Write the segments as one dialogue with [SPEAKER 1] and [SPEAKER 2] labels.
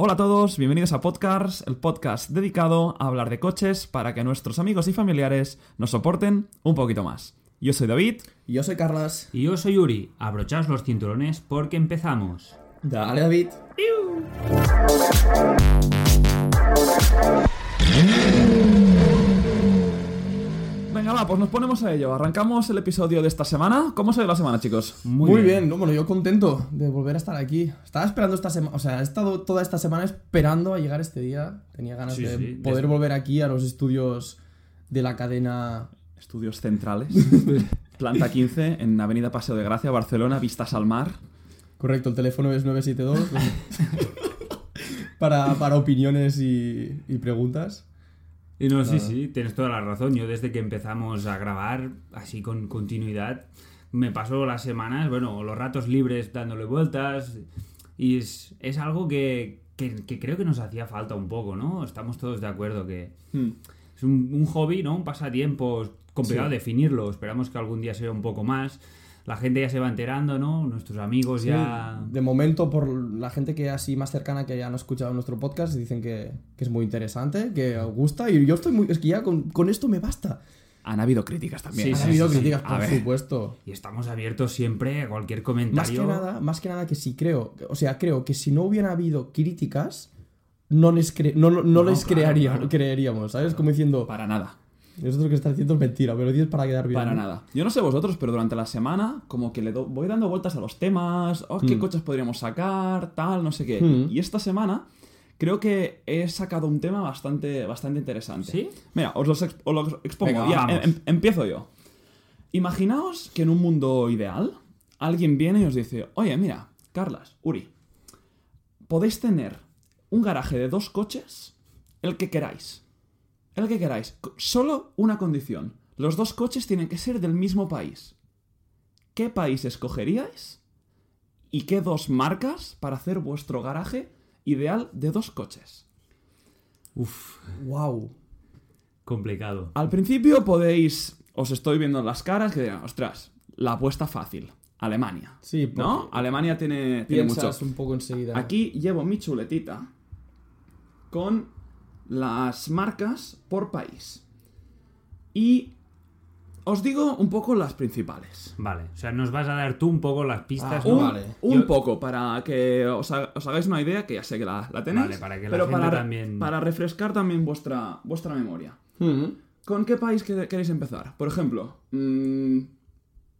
[SPEAKER 1] Hola a todos, bienvenidos a Podcasts, el podcast dedicado a hablar de coches para que nuestros amigos y familiares nos soporten un poquito más. Yo soy David.
[SPEAKER 2] Y yo soy Carlas.
[SPEAKER 3] Y yo soy Yuri. Abrochaos los cinturones porque empezamos.
[SPEAKER 2] Dale, David.
[SPEAKER 1] Venga, va, pues nos ponemos a ello. Arrancamos el episodio de esta semana. ¿Cómo se ve la semana, chicos?
[SPEAKER 2] Muy, bien. No, bueno, yo contento de volver a estar aquí. Estaba esperando esta semana, o sea, he estado toda esta semana esperando a llegar este día. Tenía ganas
[SPEAKER 3] Sí,
[SPEAKER 2] de
[SPEAKER 3] sí,
[SPEAKER 2] poder volver aquí a los estudios de la cadena.
[SPEAKER 1] Estudios centrales. Planta 15 en Avenida Paseo de Gracia, Barcelona, vistas al mar.
[SPEAKER 2] Correcto, el teléfono es 972. para, para opiniones y, y preguntas.
[SPEAKER 3] Y no, sí,
[SPEAKER 2] Claro.
[SPEAKER 3] sí, tienes toda la razón. Yo desde que empezamos a grabar, así con continuidad, me paso las semanas, bueno, los ratos libres dándole vueltas. Y es, es algo que, que- que creo que nos hacía falta un poco, ¿no? Estamos todos de acuerdo que
[SPEAKER 1] Hmm.
[SPEAKER 3] es un, un hobby, ¿no? Un pasatiempo complicado
[SPEAKER 2] Sí.
[SPEAKER 3] definirlo. Esperamos que algún día sea un poco más. La gente ya se va enterando, ¿no? Nuestros amigos ya...
[SPEAKER 2] De momento, por la gente que así más cercana que ya no ha escuchado nuestro podcast, dicen que, que es muy interesante, que os gusta. Y yo estoy muy. Es que ya con, con esto me basta.
[SPEAKER 1] Han habido críticas también.
[SPEAKER 3] Sí,
[SPEAKER 2] Ha
[SPEAKER 3] sí,
[SPEAKER 2] habido
[SPEAKER 3] sí, sí.
[SPEAKER 2] críticas, por
[SPEAKER 1] ver.
[SPEAKER 2] supuesto.
[SPEAKER 3] Y estamos abiertos siempre a cualquier
[SPEAKER 2] Más
[SPEAKER 3] comentario.
[SPEAKER 2] que nada, más que nada que si creo, o sea, creo que si no hubiera habido críticas, no les, cre- no, no, no
[SPEAKER 3] No,
[SPEAKER 2] les
[SPEAKER 3] claro,
[SPEAKER 2] crearía-
[SPEAKER 3] claro.
[SPEAKER 2] creeríamos, ¿sabes? Como diciendo,
[SPEAKER 1] Para nada.
[SPEAKER 2] Nosotros que está diciendo es mentira, pero lo dices para quedar bien.
[SPEAKER 1] Para nada. Yo no sé vosotros, pero durante la semana como que le do- voy dando vueltas a los temas, oh, qué
[SPEAKER 2] Hmm.
[SPEAKER 1] coches podríamos sacar, tal, no sé qué.
[SPEAKER 2] Hmm.
[SPEAKER 1] Y esta semana creo que he sacado un tema bastante, bastante interesante.
[SPEAKER 3] ¿Sí?
[SPEAKER 1] Mira, os los, os los expongo.
[SPEAKER 3] Venga,
[SPEAKER 1] Ya,
[SPEAKER 3] vamos.
[SPEAKER 1] em- em- empiezo yo. Imaginaos que en un mundo ideal alguien viene y os dice, oye, mira, Carlas, Uri, podéis tener un garaje de dos coches, el que queráis. El que queráis. Solo una condición. Los dos coches tienen que ser del mismo país. ¿Qué país escogeríais? ¿Y qué dos marcas para hacer vuestro garaje ideal de dos coches?
[SPEAKER 3] Uf,
[SPEAKER 2] Wow.
[SPEAKER 3] complicado.
[SPEAKER 1] Al principio podéis, os estoy viendo en las caras que dirán, ostras, la apuesta fácil, Alemania.
[SPEAKER 2] Sí,
[SPEAKER 1] ¿No? Alemania tiene, tiene mucho.
[SPEAKER 2] un poco enseguida.
[SPEAKER 1] Aquí llevo mi chuletita con las marcas por país. Y os digo un poco las principales.
[SPEAKER 3] Vale, o sea, nos vas a dar tú un poco las pistas,
[SPEAKER 2] Ah,
[SPEAKER 3] ¿no?
[SPEAKER 1] Un,
[SPEAKER 2] vale.
[SPEAKER 1] un
[SPEAKER 3] Yo-
[SPEAKER 1] poco, para que os, ha- os hagáis una idea, que ya sé que la, la tenéis.
[SPEAKER 3] Vale, para que la
[SPEAKER 1] pero
[SPEAKER 3] gente
[SPEAKER 1] para,
[SPEAKER 3] también-
[SPEAKER 1] para refrescar también vuestra, vuestra memoria.
[SPEAKER 2] Mm.
[SPEAKER 1] ¿Con qué país que- queréis empezar? Por ejemplo, mm,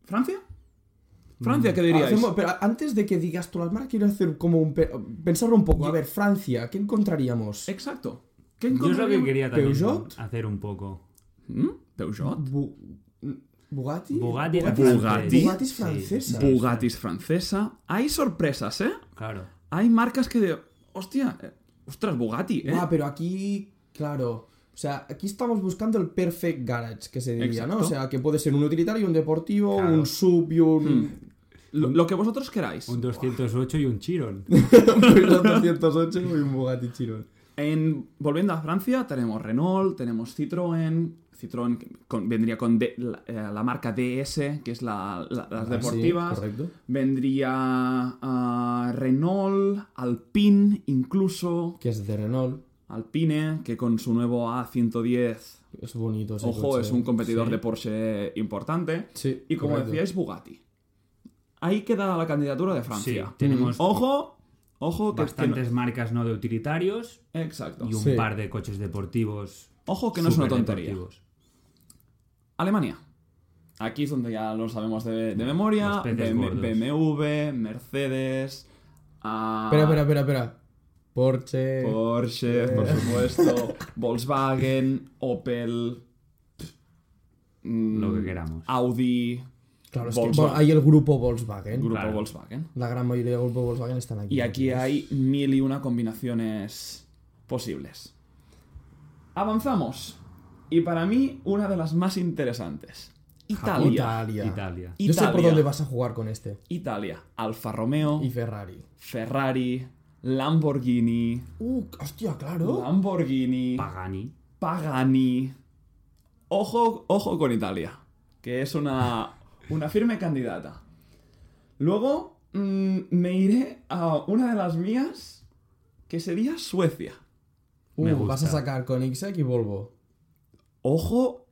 [SPEAKER 1] ¿Francia? ¿Francia qué diríais?
[SPEAKER 2] Hacemos- pero antes de que digas tú las marcas, quiero hacer como un... pe- Pensarlo un poco. A ver, Francia, ¿qué encontraríamos?
[SPEAKER 1] Exacto. ¿Qué
[SPEAKER 3] Yo es lo que quería también
[SPEAKER 2] ¿Peugeot?
[SPEAKER 3] hacer un poco.
[SPEAKER 1] ¿Mm? ¿Peugeot?
[SPEAKER 2] Bu- ¿Bugatti?
[SPEAKER 3] Bugatti
[SPEAKER 1] Bugatti.
[SPEAKER 3] francés.
[SPEAKER 2] Bugatti es francesa.
[SPEAKER 3] sí,
[SPEAKER 1] Bugatti es francesa. Hay sorpresas, ¿eh?
[SPEAKER 3] Claro.
[SPEAKER 1] Hay marcas que de... Hostia, eh, ostras, Bugatti, ¿eh?
[SPEAKER 2] Ah, pero aquí, claro. O sea, aquí estamos buscando el perfect garage, que se diría, ¿no? O sea, que puede ser un utilitario, un deportivo,
[SPEAKER 3] Claro.
[SPEAKER 2] un sub y un...
[SPEAKER 1] Lo, lo que vosotros queráis.
[SPEAKER 3] Un 208 y un Chiron.
[SPEAKER 2] un 208 y un Bugatti Chiron.
[SPEAKER 1] En, volviendo a Francia, tenemos Renault, tenemos Citroën. Citroën con- vendría con la, eh, la marca DS, que es la, la- las deportivas.
[SPEAKER 2] Ah, Sí, correcto.
[SPEAKER 1] Vendría ah, Renault, Alpine, incluso.
[SPEAKER 2] Que es de Renault.
[SPEAKER 1] Alpine, que con su nuevo A110,
[SPEAKER 2] Es bonito ese
[SPEAKER 1] ojo,
[SPEAKER 2] coche.
[SPEAKER 1] es un competidor
[SPEAKER 3] Sí.
[SPEAKER 1] de Porsche importante.
[SPEAKER 2] Sí,
[SPEAKER 1] Y como
[SPEAKER 2] correcto.
[SPEAKER 1] decíais, Bugatti. Ahí queda la candidatura de Francia.
[SPEAKER 3] Sí, tenemos
[SPEAKER 1] Ojo, ojo, que, que no-
[SPEAKER 3] bastantes marcas no de utilitarios
[SPEAKER 1] Exacto.
[SPEAKER 3] y un
[SPEAKER 2] Sí.
[SPEAKER 3] par de coches deportivos.
[SPEAKER 1] Ojo que no es una tontería. Alemania. Aquí es donde ya lo sabemos de, de memoria. BMW, Mercedes. ah,
[SPEAKER 2] Espera, espera, espera, espera. Porsche.
[SPEAKER 1] Porsche, por supuesto. Volkswagen, Opel. mm,
[SPEAKER 3] Lo que queramos.
[SPEAKER 1] Audi.
[SPEAKER 2] Claro, es que
[SPEAKER 1] Volkswagen.
[SPEAKER 2] hay el grupo Volkswagen.
[SPEAKER 1] Grupo
[SPEAKER 3] Claro.
[SPEAKER 1] Volkswagen.
[SPEAKER 2] La gran mayoría del grupo Volkswagen están aquí.
[SPEAKER 1] Y aquí hay mil y una combinaciones posibles. Avanzamos. Y para mí, una de las más interesantes. Italia.
[SPEAKER 2] Italia.
[SPEAKER 3] Italia.
[SPEAKER 2] Yo sé por
[SPEAKER 1] Italia.
[SPEAKER 2] dónde vas a jugar con este.
[SPEAKER 1] Italia. Alfa Romeo,
[SPEAKER 2] Y Ferrari.
[SPEAKER 1] Ferrari, Lamborghini,
[SPEAKER 2] Uh, hostia, claro.
[SPEAKER 1] Lamborghini,
[SPEAKER 3] Pagani.
[SPEAKER 1] Pagani. Ojo, ojo con Italia, que es una, una firme candidata. Luego mm, me iré a una de las mías que sería Suecia.
[SPEAKER 3] Me
[SPEAKER 2] Uh, vas a sacar con Ixec y Volvo.
[SPEAKER 1] Ojo,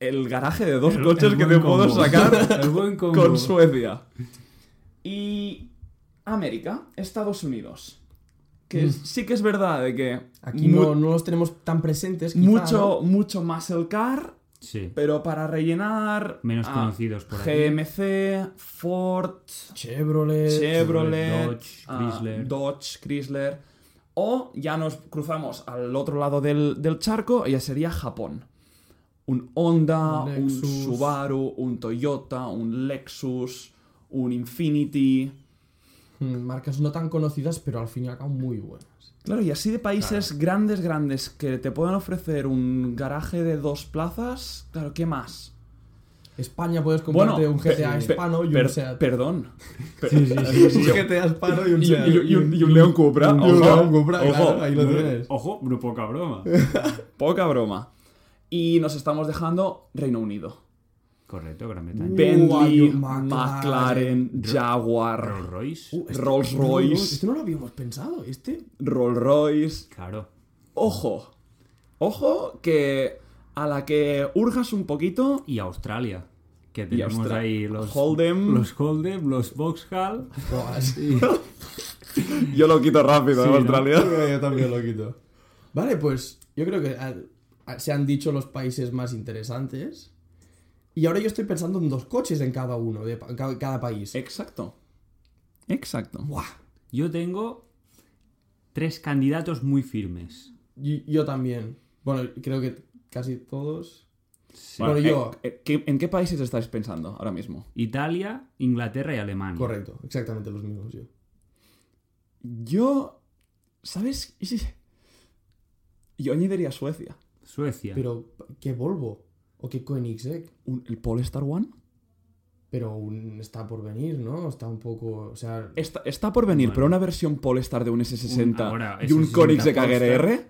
[SPEAKER 1] el garaje de dos
[SPEAKER 3] El-
[SPEAKER 1] coches
[SPEAKER 3] el
[SPEAKER 1] que te puedo sacar
[SPEAKER 3] El buen combo.
[SPEAKER 1] con Suecia. Y América, Estados Unidos. Que es- sí que es verdad de que
[SPEAKER 2] Aquí no, no los tenemos tan presentes. quizá,
[SPEAKER 1] mucho,
[SPEAKER 2] ¿no?
[SPEAKER 1] mucho más el car,
[SPEAKER 3] Sí.
[SPEAKER 1] pero para rellenar
[SPEAKER 3] Menos
[SPEAKER 1] ah,
[SPEAKER 3] conocidos por aquí.
[SPEAKER 1] GMC, Ford,
[SPEAKER 2] Chevrolet.
[SPEAKER 1] Chevrolet,
[SPEAKER 3] Dodge,
[SPEAKER 1] ah,
[SPEAKER 3] Chrysler.
[SPEAKER 1] Dodge, Chrysler. O ya nos cruzamos al otro lado del, del charco, y ya sería Japón. Un Honda,
[SPEAKER 2] Un.
[SPEAKER 1] Subaru, un Toyota, un Lexus, un Infinity.
[SPEAKER 2] Mm, Marcas no tan conocidas, pero al fin y al cabo muy buenas.
[SPEAKER 1] Claro, y así de países grandes, grandes, que te puedan ofrecer un garaje de dos plazas, claro, ¿qué más?
[SPEAKER 2] España puedes comprarte un GTA hispano y
[SPEAKER 1] per-
[SPEAKER 2] un Seat.
[SPEAKER 1] Perdón. Per-
[SPEAKER 2] un GTA hispano y un
[SPEAKER 1] Y,
[SPEAKER 2] Seat.
[SPEAKER 1] y- y un, y un León Cupra.
[SPEAKER 2] Un
[SPEAKER 1] ojo,
[SPEAKER 2] León Cupra,
[SPEAKER 1] ojo,
[SPEAKER 2] claro, ahí lo tienes.
[SPEAKER 3] Ojo, no poca broma.
[SPEAKER 1] Poca broma. Y nos estamos dejando Reino Unido.
[SPEAKER 3] Correcto, Gran Bretaña.
[SPEAKER 1] Bentley, McLaren,
[SPEAKER 2] McLaren,
[SPEAKER 1] Jaguar,
[SPEAKER 3] Rolls Royce.
[SPEAKER 2] Uh, este-
[SPEAKER 1] Rolls Royce.
[SPEAKER 2] Este no lo habíamos pensado. Este.
[SPEAKER 1] Rolls Royce.
[SPEAKER 3] Claro.
[SPEAKER 1] Ojo. Ojo que a la que urgas un poquito.
[SPEAKER 3] Y Australia. Que tenemos
[SPEAKER 1] Austra-
[SPEAKER 3] ahí los
[SPEAKER 1] Hold'em.
[SPEAKER 3] Los Hold'em, los Vauxhall.
[SPEAKER 1] Y- Yo lo quito rápido,
[SPEAKER 3] Sí,
[SPEAKER 1] ¿eh,
[SPEAKER 3] ¿no?
[SPEAKER 1] Australia.
[SPEAKER 2] Yo también lo quito. Vale, pues yo creo que ah, ah, se han dicho los países más interesantes. Y ahora yo estoy pensando en dos coches en cada uno, de pa- cada, cada país.
[SPEAKER 1] Exacto. Exacto.
[SPEAKER 2] Buah.
[SPEAKER 3] Yo tengo tres candidatos muy firmes.
[SPEAKER 2] Y- yo también. Bueno, creo que casi todos.
[SPEAKER 1] Bueno,
[SPEAKER 2] Bueno, yo.
[SPEAKER 1] eh, eh, ¿qué- ¿En qué países estáis pensando ahora mismo?
[SPEAKER 3] Italia, Inglaterra y Alemania.
[SPEAKER 2] Correcto, exactamente los mismos yo.
[SPEAKER 1] Yo. ¿Sabes? Yo añadiría Suecia.
[SPEAKER 3] Suecia.
[SPEAKER 2] Pero, ¿qué Volvo? ¿O qué Koenigsegg?
[SPEAKER 1] Un- ¿El Polestar One?
[SPEAKER 2] Pero un- está por venir, ¿no? Está un poco. O sea.
[SPEAKER 1] Está, está por venir,
[SPEAKER 3] Bueno.
[SPEAKER 1] pero una versión Polestar de un S60
[SPEAKER 3] Un- ahora,
[SPEAKER 1] y un
[SPEAKER 3] S60
[SPEAKER 1] Koenigsegg. AGR.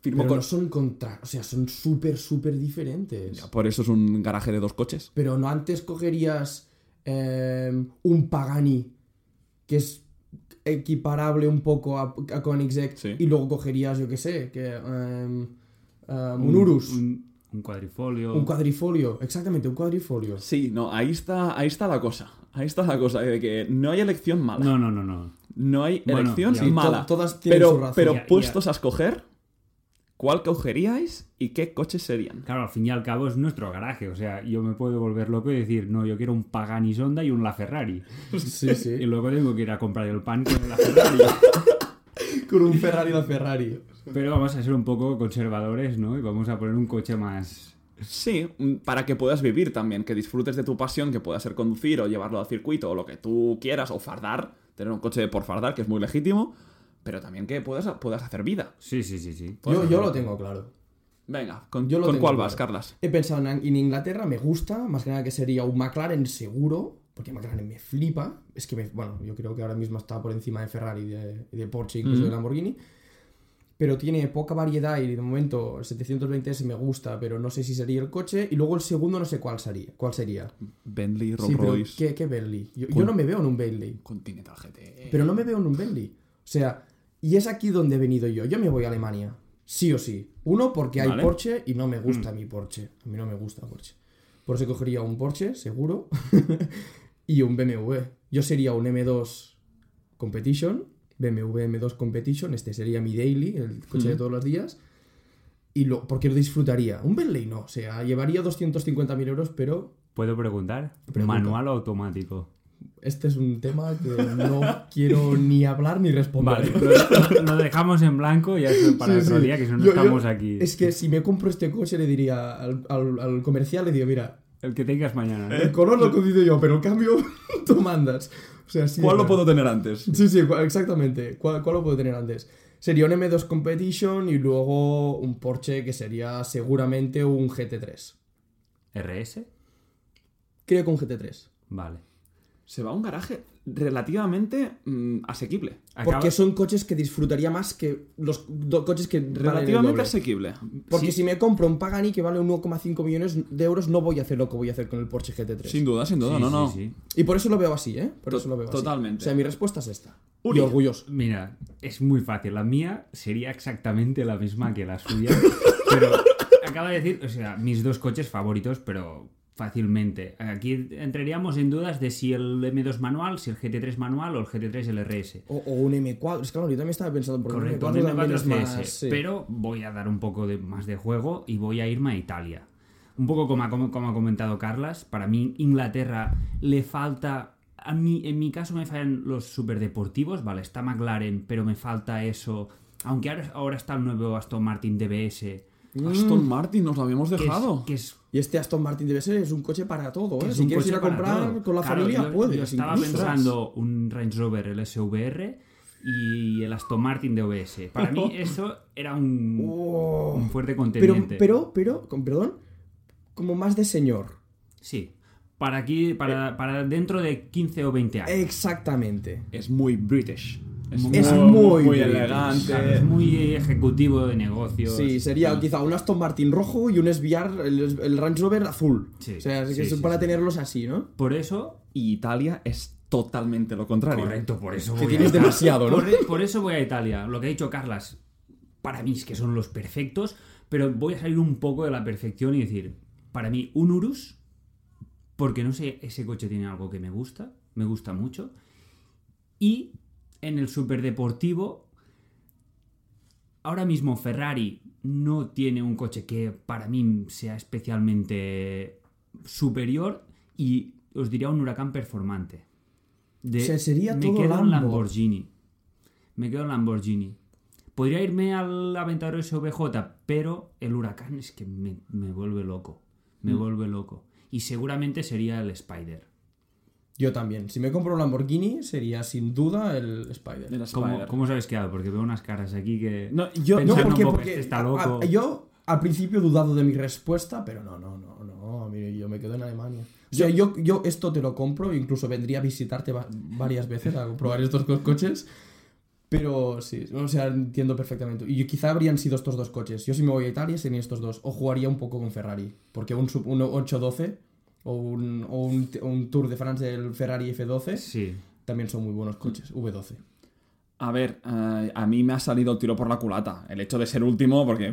[SPEAKER 1] Firmo
[SPEAKER 2] Pero
[SPEAKER 1] con...
[SPEAKER 2] no son contra. O sea, son súper, súper diferentes.
[SPEAKER 1] Ya, Por eso es un garaje de dos coches.
[SPEAKER 2] Pero no antes cogerías eh, un Pagani que es equiparable un poco a, a Koenigsegg
[SPEAKER 1] Sí.
[SPEAKER 2] y luego cogerías, yo qué sé, que, eh, eh, un Urus, un,
[SPEAKER 3] Un, un cuadrifolio.
[SPEAKER 2] cuadrifolio, exactamente, un cuadrifolio.
[SPEAKER 1] Sí, no, ahí está, ahí está la cosa. Ahí está la cosa de que no hay elección mala.
[SPEAKER 3] No, no, no, no.
[SPEAKER 1] No hay
[SPEAKER 3] Bueno,
[SPEAKER 1] elección
[SPEAKER 3] ya.
[SPEAKER 2] Sí,
[SPEAKER 1] mala.
[SPEAKER 2] to- todas tienen su
[SPEAKER 1] pero
[SPEAKER 2] razón.
[SPEAKER 1] pero
[SPEAKER 3] Ya, ya.
[SPEAKER 1] puestos a escoger, ¿cuál cogeríais y qué coches serían?
[SPEAKER 3] Claro, al fin y al cabo es nuestro garaje. O sea, yo me puedo volver loco y decir, no, yo quiero un Pagani Sonda y un La Ferrari.
[SPEAKER 2] Sí,
[SPEAKER 3] Y
[SPEAKER 2] sí.
[SPEAKER 3] luego tengo que ir a comprar el pan con la Ferrari.
[SPEAKER 2] Con un Ferrari la Ferrari.
[SPEAKER 3] Pero vamos a ser un poco conservadores, ¿no? Y vamos a poner un coche más...
[SPEAKER 1] Sí, mm, para que puedas vivir también, que disfrutes de tu pasión, que pueda ser conducir o llevarlo al circuito o lo que tú quieras, o fardar, tener un coche por fardar, que es muy legítimo, pero también que puedas, puedas hacer vida.
[SPEAKER 3] Sí, sí, sí, sí.
[SPEAKER 2] Yo, yo lo tengo claro.
[SPEAKER 1] Venga, ¿con,
[SPEAKER 2] Yo lo
[SPEAKER 1] ¿con
[SPEAKER 2] tengo
[SPEAKER 1] cuál
[SPEAKER 2] claro.
[SPEAKER 1] vas, Carlas?
[SPEAKER 2] He pensado en, en Inglaterra, me gusta, más que nada que sería un McLaren seguro, porque McLaren me flipa. Es que, me- bueno, yo creo que ahora mismo está por encima de Ferrari, de, de Porsche, incluso de Lamborghini. Pero tiene poca variedad y de momento el 720S me gusta, pero no sé si sería el coche. Y luego el segundo no sé cuál sería. ¿Cuál sería?
[SPEAKER 1] Bentley, Rolls
[SPEAKER 2] Sí, pero
[SPEAKER 1] Royce,
[SPEAKER 2] ¿qué, qué Bentley? Yo, yo no me veo en un Bentley.
[SPEAKER 1] Continental GT.
[SPEAKER 2] Pero no me veo en un Bentley. O sea, y es aquí donde he venido yo. Yo me voy a Alemania. Sí o sí. Uno, porque hay
[SPEAKER 1] Vale.
[SPEAKER 2] Porsche y no me gusta mi Porsche. A mí no me gusta Porsche. Por eso cogería un Porsche, seguro. y un BMW. Yo sería un M2 Competition. BMW M2 Competition. Este sería mi daily, el coche de todos los días. Y lo, porque lo disfrutaría. Un Bentley no. O sea, llevaría 250.000 euros, pero
[SPEAKER 3] ¿Puedo preguntar?
[SPEAKER 2] Pregunta.
[SPEAKER 3] ¿Manual o automático?
[SPEAKER 2] este es un tema que no quiero ni hablar ni responder.
[SPEAKER 3] Vale, lo, dejamos en blanco y ya es para
[SPEAKER 2] Sí,
[SPEAKER 3] otro
[SPEAKER 2] sí.
[SPEAKER 3] día, que si no
[SPEAKER 2] Yo- yo-
[SPEAKER 3] estamos aquí.
[SPEAKER 2] Es que si me compro este coche le diría al, al- al comercial, le digo, mira,
[SPEAKER 3] El que tengas mañana. ¿eh?
[SPEAKER 2] el color lo he yo, pero el cambio tú mandas. O sea, sí,
[SPEAKER 1] ¿Cuál lo puedo tener antes?
[SPEAKER 2] Sí, sí, exactamente. ¿Cuál, cuál lo puedo tener antes? Sería un M2 Competition y luego un Porsche que sería seguramente un GT3.
[SPEAKER 3] ¿RS?
[SPEAKER 2] Creo que un GT3.
[SPEAKER 3] Vale.
[SPEAKER 1] Se va a un garaje. Relativamente mm, asequible.
[SPEAKER 3] Acaba-
[SPEAKER 2] Porque son coches que disfrutaría más que los do- coches que valen el
[SPEAKER 1] Relativamente
[SPEAKER 2] doble.
[SPEAKER 1] asequible.
[SPEAKER 2] Porque
[SPEAKER 3] Sí.
[SPEAKER 2] si me compro un Pagani que vale 1,5 millones de euros, no voy a hacer lo que voy a hacer con el Porsche GT3.
[SPEAKER 1] Sin duda, sin duda,
[SPEAKER 3] Sí,
[SPEAKER 1] no,
[SPEAKER 3] sí,
[SPEAKER 1] no.
[SPEAKER 3] sí.
[SPEAKER 2] Y por eso lo veo así, ¿eh? Por
[SPEAKER 1] To-
[SPEAKER 2] eso lo veo así.
[SPEAKER 1] totalmente.
[SPEAKER 2] O sea, mi respuesta es esta.
[SPEAKER 1] Uri.
[SPEAKER 2] Y orgulloso.
[SPEAKER 3] Mira, es muy fácil. La mía sería exactamente la misma que la suya. pero acaba de decir, o sea, mis dos coches favoritos, pero fácilmente. Aquí entraríamos en dudas de si el M2 manual, si el GT3 manual o el GT3 LRS.
[SPEAKER 2] O, o un M4. Es que claro, yo también estaba pensando por
[SPEAKER 3] Correcto,
[SPEAKER 2] un
[SPEAKER 3] un
[SPEAKER 2] M4 también
[SPEAKER 3] M4
[SPEAKER 2] es más, sí.
[SPEAKER 3] Pero voy a dar un poco de, más de juego y voy a irme a Italia. Un poco como ha, como, como ha comentado Carlas, para mí Inglaterra le falta... A mí, en mi caso me fallan los superdeportivos, vale, está McLaren, pero me falta eso. Aunque ahora, ahora está el nuevo Aston Martin DBS.
[SPEAKER 1] Aston Martin, nos lo habíamos
[SPEAKER 3] que es-
[SPEAKER 1] dejado.
[SPEAKER 3] que es
[SPEAKER 2] Y este Aston Martin debe ser es un coche para todo, ¿eh? Si quieres ir a comprar
[SPEAKER 3] todo.
[SPEAKER 2] con la
[SPEAKER 3] Claro,
[SPEAKER 2] familia,
[SPEAKER 3] yo,
[SPEAKER 2] puedes.
[SPEAKER 3] Yo estaba
[SPEAKER 2] incluso.
[SPEAKER 3] pensando un Range Rover el SVR y el Aston Martin DBS. Para mí eso era un,
[SPEAKER 2] Oh.
[SPEAKER 3] un fuerte
[SPEAKER 2] Pero,
[SPEAKER 3] contendiente.
[SPEAKER 2] pero, pero, con perdón, como más de señor.
[SPEAKER 3] Sí. Para aquí, para, para dentro de 15 o 20 años.
[SPEAKER 2] Exactamente.
[SPEAKER 1] Es muy British. Es,
[SPEAKER 2] Es muy
[SPEAKER 1] elegante.
[SPEAKER 3] Es muy ejecutivo de negocios.
[SPEAKER 2] Sí, sería quizá un Aston Martin rojo y un SVR, el, el Range Rover azul.
[SPEAKER 3] Sí,
[SPEAKER 2] o sea,
[SPEAKER 3] sí, sí,
[SPEAKER 2] para tenerlos así, ¿no?
[SPEAKER 3] Por eso,
[SPEAKER 1] Y Italia es totalmente lo contrario.
[SPEAKER 3] correcto, por eso
[SPEAKER 2] Que
[SPEAKER 3] a
[SPEAKER 2] tienes
[SPEAKER 3] Italia.
[SPEAKER 2] demasiado, ¿no?
[SPEAKER 3] Por, e, por eso voy a Italia. Lo que ha dicho Carlas, para mí es que son los perfectos, pero voy a salir un poco de la perfección y decir, para mí, un Urus, porque no sé, ese coche tiene algo que me gusta, me gusta mucho, y en el superdeportivo, ahora mismo Ferrari no tiene un coche que para mí sea especialmente superior y os diría un huracán performante. De-
[SPEAKER 2] O sea, sería
[SPEAKER 3] me
[SPEAKER 2] todo
[SPEAKER 3] quedo
[SPEAKER 2] Lambo.
[SPEAKER 3] en Lamborghini. Me quedo en Lamborghini. Podría irme al Aventador SVJ, pero el huracán es que me, me vuelve loco. Me
[SPEAKER 2] Mm.
[SPEAKER 3] vuelve loco. Y seguramente sería el Spider.
[SPEAKER 2] Yo también. Si me compro un Lamborghini, sería sin duda el Spider.
[SPEAKER 1] El
[SPEAKER 3] ¿Cómo,
[SPEAKER 1] Spider.
[SPEAKER 3] cómo os habéis quedado? Porque veo unas caras aquí que...
[SPEAKER 1] No, yo,
[SPEAKER 2] No, porque,
[SPEAKER 3] un poco,
[SPEAKER 2] porque
[SPEAKER 3] este está
[SPEAKER 2] a-
[SPEAKER 3] loco.
[SPEAKER 2] a- yo al principio he dudado de mi respuesta, pero no, no, no, no, mire, yo me quedo en Alemania. O sea, yo, yo esto te lo compro, incluso vendría a visitarte va- varias veces a probar estos dos coches. Pero sí, o sea, entiendo perfectamente. Y quizá habrían sido estos dos coches. Yo si me voy a Italia serían estos dos. O jugaría un poco con Ferrari. Porque un, sub- un 812 o un, o un, un Tour de France del Ferrari F12
[SPEAKER 3] Sí.
[SPEAKER 2] también son muy buenos coches. V12.
[SPEAKER 1] A ver, eh, a mí me ha salido el tiro por la culata. El hecho de ser último, porque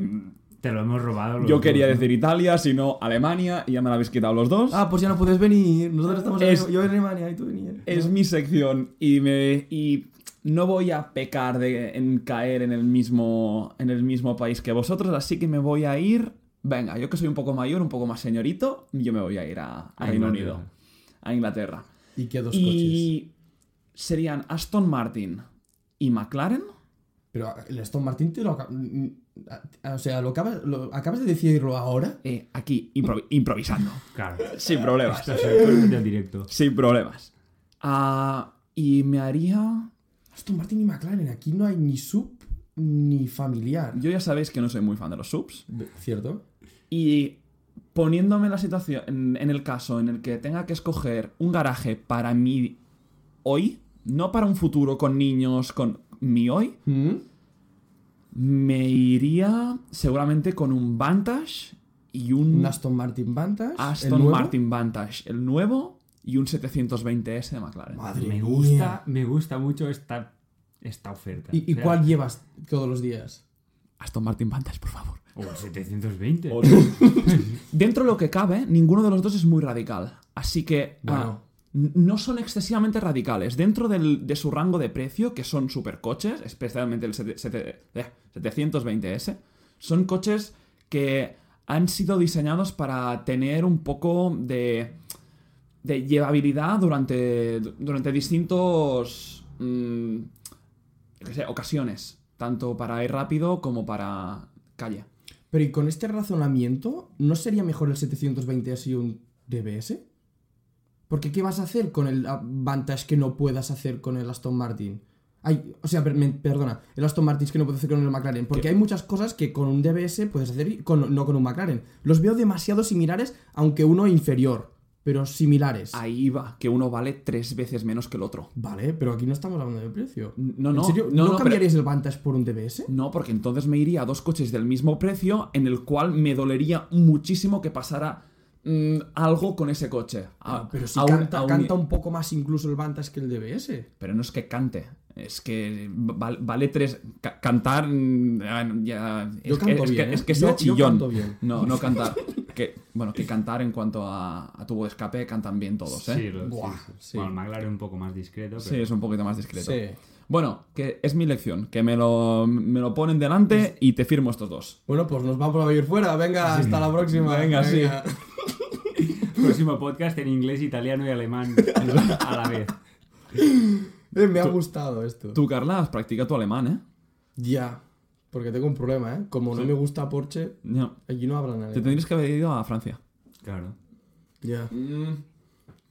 [SPEAKER 3] Te lo hemos robado.
[SPEAKER 1] yo quería
[SPEAKER 3] dos, ¿no?
[SPEAKER 1] decir Italia, si no Alemania, y ya me lo habéis quitado los dos.
[SPEAKER 2] Ah, pues ya no puedes venir. Nosotros estamos
[SPEAKER 1] Es-
[SPEAKER 2] en, yo en Alemania y tú venías.
[SPEAKER 1] Es mi sección y me y no voy a pecar de en caer en el mismo en el mismo país que vosotros, así que me voy a ir. Venga, yo que soy un poco mayor, un poco más señorito, yo me voy a ir a, a Reino. Unido, a Inglaterra.
[SPEAKER 2] ¿Y qué dos coches?
[SPEAKER 1] Y serían Aston Martin y McLaren.
[SPEAKER 2] Pero el Aston Martin te lo acabas... O sea, lo acabas, lo acabas de decirlo ahora.
[SPEAKER 1] eh, aquí improvi- improvisando,
[SPEAKER 3] Claro.
[SPEAKER 1] sin problemas,
[SPEAKER 3] Esto es del directo.
[SPEAKER 1] sin problemas. Ah, y me haría.
[SPEAKER 2] Aston Martin y McLaren, aquí no hay ni sub ni familiar.
[SPEAKER 1] Yo ya sabéis que no soy muy fan de los subs.
[SPEAKER 2] ¿Cierto?
[SPEAKER 1] Y poniéndome en la situación, en, en el caso en el que tenga que escoger un garaje para mí hoy, no para un futuro con niños, con mi hoy,
[SPEAKER 2] ¿Mm?
[SPEAKER 1] me iría seguramente con un Vantage y un,
[SPEAKER 2] Un Aston Martin Vantage.
[SPEAKER 1] Aston. Martin Vantage, el nuevo, y un 720S de McLaren.
[SPEAKER 2] Madre
[SPEAKER 3] Me
[SPEAKER 2] mía.
[SPEAKER 3] gusta, me gusta mucho esta, esta oferta.
[SPEAKER 2] ¿Y, y
[SPEAKER 3] O sea,
[SPEAKER 2] cuál llevas todos los días?
[SPEAKER 1] Aston Martin Vantage, por favor.
[SPEAKER 3] O el 720.
[SPEAKER 1] Dentro de lo que cabe, ninguno de los dos es muy radical. Así que
[SPEAKER 2] Bueno.
[SPEAKER 1] no son excesivamente radicales. Dentro del- de su rango de precio, que son supercoches, especialmente el sete- sete- eh, 720S, son coches que han sido diseñados para tener un poco de, de llevabilidad durante, durante distintos mm, qué sé, ocasiones. Tanto para ir rápido como para calle.
[SPEAKER 2] Pero y con este razonamiento, ¿no sería mejor el 720S y un DBS? Porque ¿qué vas a hacer con el Vantage que no puedas hacer con el Aston Martin? Ay, o sea, per- me- perdona, el Aston Martin es que no puedes hacer con el McLaren. Porque
[SPEAKER 1] ¿Qué?
[SPEAKER 2] hay muchas cosas que con un DBS puedes hacer y con- no con un McLaren. Los veo demasiado similares, aunque uno inferior. Pero similares.
[SPEAKER 1] Ahí va, que uno vale tres veces menos que el otro.
[SPEAKER 2] Vale, pero aquí no estamos hablando de precio.
[SPEAKER 1] No,
[SPEAKER 2] ¿En
[SPEAKER 1] no,
[SPEAKER 2] serio?
[SPEAKER 1] no,
[SPEAKER 2] ¿No,
[SPEAKER 1] no, pero-
[SPEAKER 2] cambiaríais el Vantage por un DBS?
[SPEAKER 1] No, porque entonces me iría a dos coches del mismo precio en el cual me dolería muchísimo que pasara mm, algo con ese coche. A-
[SPEAKER 2] pero si
[SPEAKER 1] a un-
[SPEAKER 2] canta,
[SPEAKER 1] a un-
[SPEAKER 2] canta un poco más incluso el Vantage que el DBS.
[SPEAKER 1] Pero no es que cante, es que val- vale tres... ca- cantar... mm, ya-
[SPEAKER 2] Yo
[SPEAKER 1] es, que, es, que,
[SPEAKER 2] ¿eh?
[SPEAKER 1] es que sea
[SPEAKER 2] yo
[SPEAKER 1] chillón.
[SPEAKER 2] canto bien.
[SPEAKER 1] No, no cantar. que, bueno, que cantar en cuanto a, a tubo de escape cantan bien todos, ¿eh?
[SPEAKER 3] Sí, lo- sí,
[SPEAKER 2] Buah,
[SPEAKER 3] sí.
[SPEAKER 2] sí.
[SPEAKER 3] Bueno, el McLaren un poco más discreto,
[SPEAKER 1] Sí, es un poquito más discreto.
[SPEAKER 2] Sí.
[SPEAKER 1] Bueno, que es mi lección, que me lo, me lo ponen delante y te firmo estos dos.
[SPEAKER 2] Bueno, pues nos vamos a vivir fuera. Venga, hasta la próxima.
[SPEAKER 1] Venga, sí.
[SPEAKER 3] Próximo podcast en inglés, italiano y alemán a la vez.
[SPEAKER 2] Eh, me ha gustado esto.
[SPEAKER 1] Tú, Carla, practica tu alemán, ¿eh?
[SPEAKER 2] Ya. Porque tengo un problema, ¿eh? Como no me gusta Porsche,
[SPEAKER 1] No.
[SPEAKER 2] aquí no hablan
[SPEAKER 1] Te
[SPEAKER 2] nada.
[SPEAKER 1] tendrías que haber ido a Francia.
[SPEAKER 3] Claro.
[SPEAKER 2] Ya.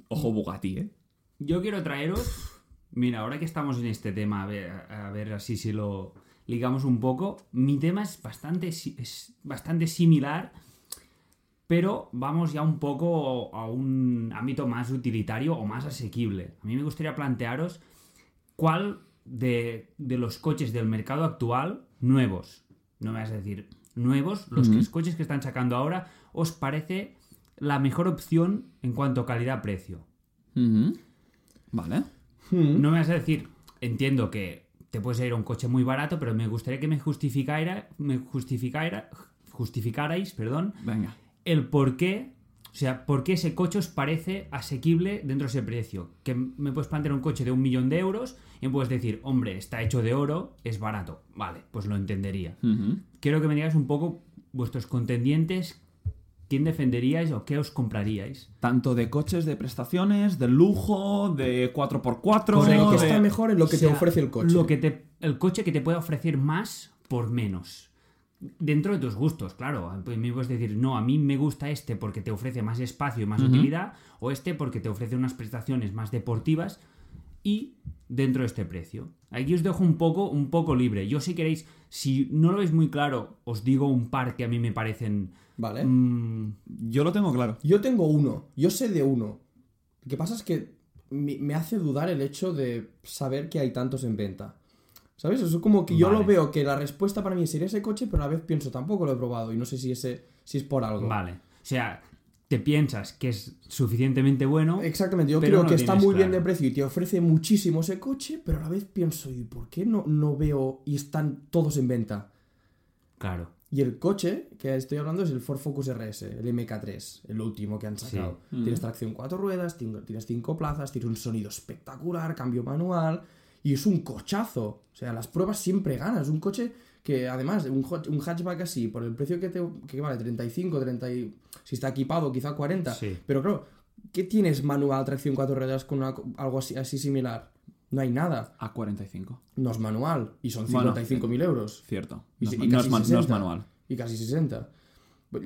[SPEAKER 1] Ojo Bugatti, ¿eh?
[SPEAKER 3] Yo quiero traeros. Mira, ahora que estamos en este tema, a ver, a ver así si lo ligamos un poco. Mi tema es bastante, es bastante similar, pero vamos ya un poco a un ámbito más utilitario o más asequible. A mí me gustaría plantearos cuál de, de los coches del mercado actual, nuevos, no me vas a decir nuevos, los que- los coches que están sacando ahora, os parece la mejor opción en cuanto a calidad-precio.
[SPEAKER 1] Vale.
[SPEAKER 3] No me vas a decir, entiendo que te puedes ir a un coche muy barato, pero me gustaría que me justificara, me justificara, justificarais, perdón,
[SPEAKER 1] Venga.
[SPEAKER 3] el por qué, o sea, por qué ese coche os parece asequible dentro de ese precio. Que me puedes plantear un coche de un millón de euros y me puedes decir, hombre, está hecho de oro, es barato. Vale, pues lo entendería. Quiero que me digáis un poco vuestros contendientes, quién defenderíais o qué os compraríais.
[SPEAKER 1] Tanto de coches de prestaciones, de lujo, de 4x4.
[SPEAKER 2] O sea, que está mejor en lo que
[SPEAKER 3] O sea,
[SPEAKER 2] te ofrece el coche.
[SPEAKER 3] Lo que te, el coche que te puede ofrecer más por menos. Dentro de tus gustos, claro. Pues me puedes decir, no, a mí me gusta este porque te ofrece más espacio y más utilidad, o este porque te ofrece unas prestaciones más deportivas y dentro de este precio. Aquí os dejo un poco, un poco libre. Yo si queréis, si no lo veis muy claro, os digo un par que a mí me parecen...
[SPEAKER 2] Vale.
[SPEAKER 3] mm,
[SPEAKER 1] Yo lo tengo claro.
[SPEAKER 2] Yo tengo uno. Yo sé de uno. Lo que pasa es que me, me hace dudar el hecho de saber que hay tantos en venta. ¿Sabes? Eso es como que yo
[SPEAKER 3] Vale.
[SPEAKER 2] lo veo que la respuesta para mí sería ese coche, pero a la vez pienso, tampoco lo he probado y no sé si, ese, si es por algo.
[SPEAKER 3] vale. O sea, te piensas que es suficientemente bueno.
[SPEAKER 2] Exactamente, yo
[SPEAKER 3] Pero
[SPEAKER 2] creo
[SPEAKER 3] no
[SPEAKER 2] que está muy bien de precio y te ofrece muchísimo ese coche, pero a la vez pienso, ¿y por qué no, no veo y están todos en venta?
[SPEAKER 3] Claro.
[SPEAKER 2] Y el coche que estoy hablando es el Ford Focus RS, el MK3, el último que han sacado.
[SPEAKER 3] Sí.
[SPEAKER 2] Tienes tracción cuatro ruedas, tienes cinco plazas, tienes un sonido espectacular, cambio manual y es un cochazo. O sea, las pruebas siempre ganas. Es un coche que además, un, un hatchback así, por el precio que, te, que vale 35, 30, y- si está equipado quizá 40.
[SPEAKER 3] Sí.
[SPEAKER 2] Pero claro, ¿qué tienes manual, tracción cuatro ruedas con una- algo así, así similar? No hay nada.
[SPEAKER 1] A 45.
[SPEAKER 2] No es manual y son
[SPEAKER 1] Bueno,
[SPEAKER 2] 55.000 euros.
[SPEAKER 1] Cierto.
[SPEAKER 2] Y
[SPEAKER 1] No,
[SPEAKER 2] y
[SPEAKER 1] no
[SPEAKER 2] casi
[SPEAKER 1] es ma- no es
[SPEAKER 2] 60.
[SPEAKER 1] manual.
[SPEAKER 2] Y casi 60.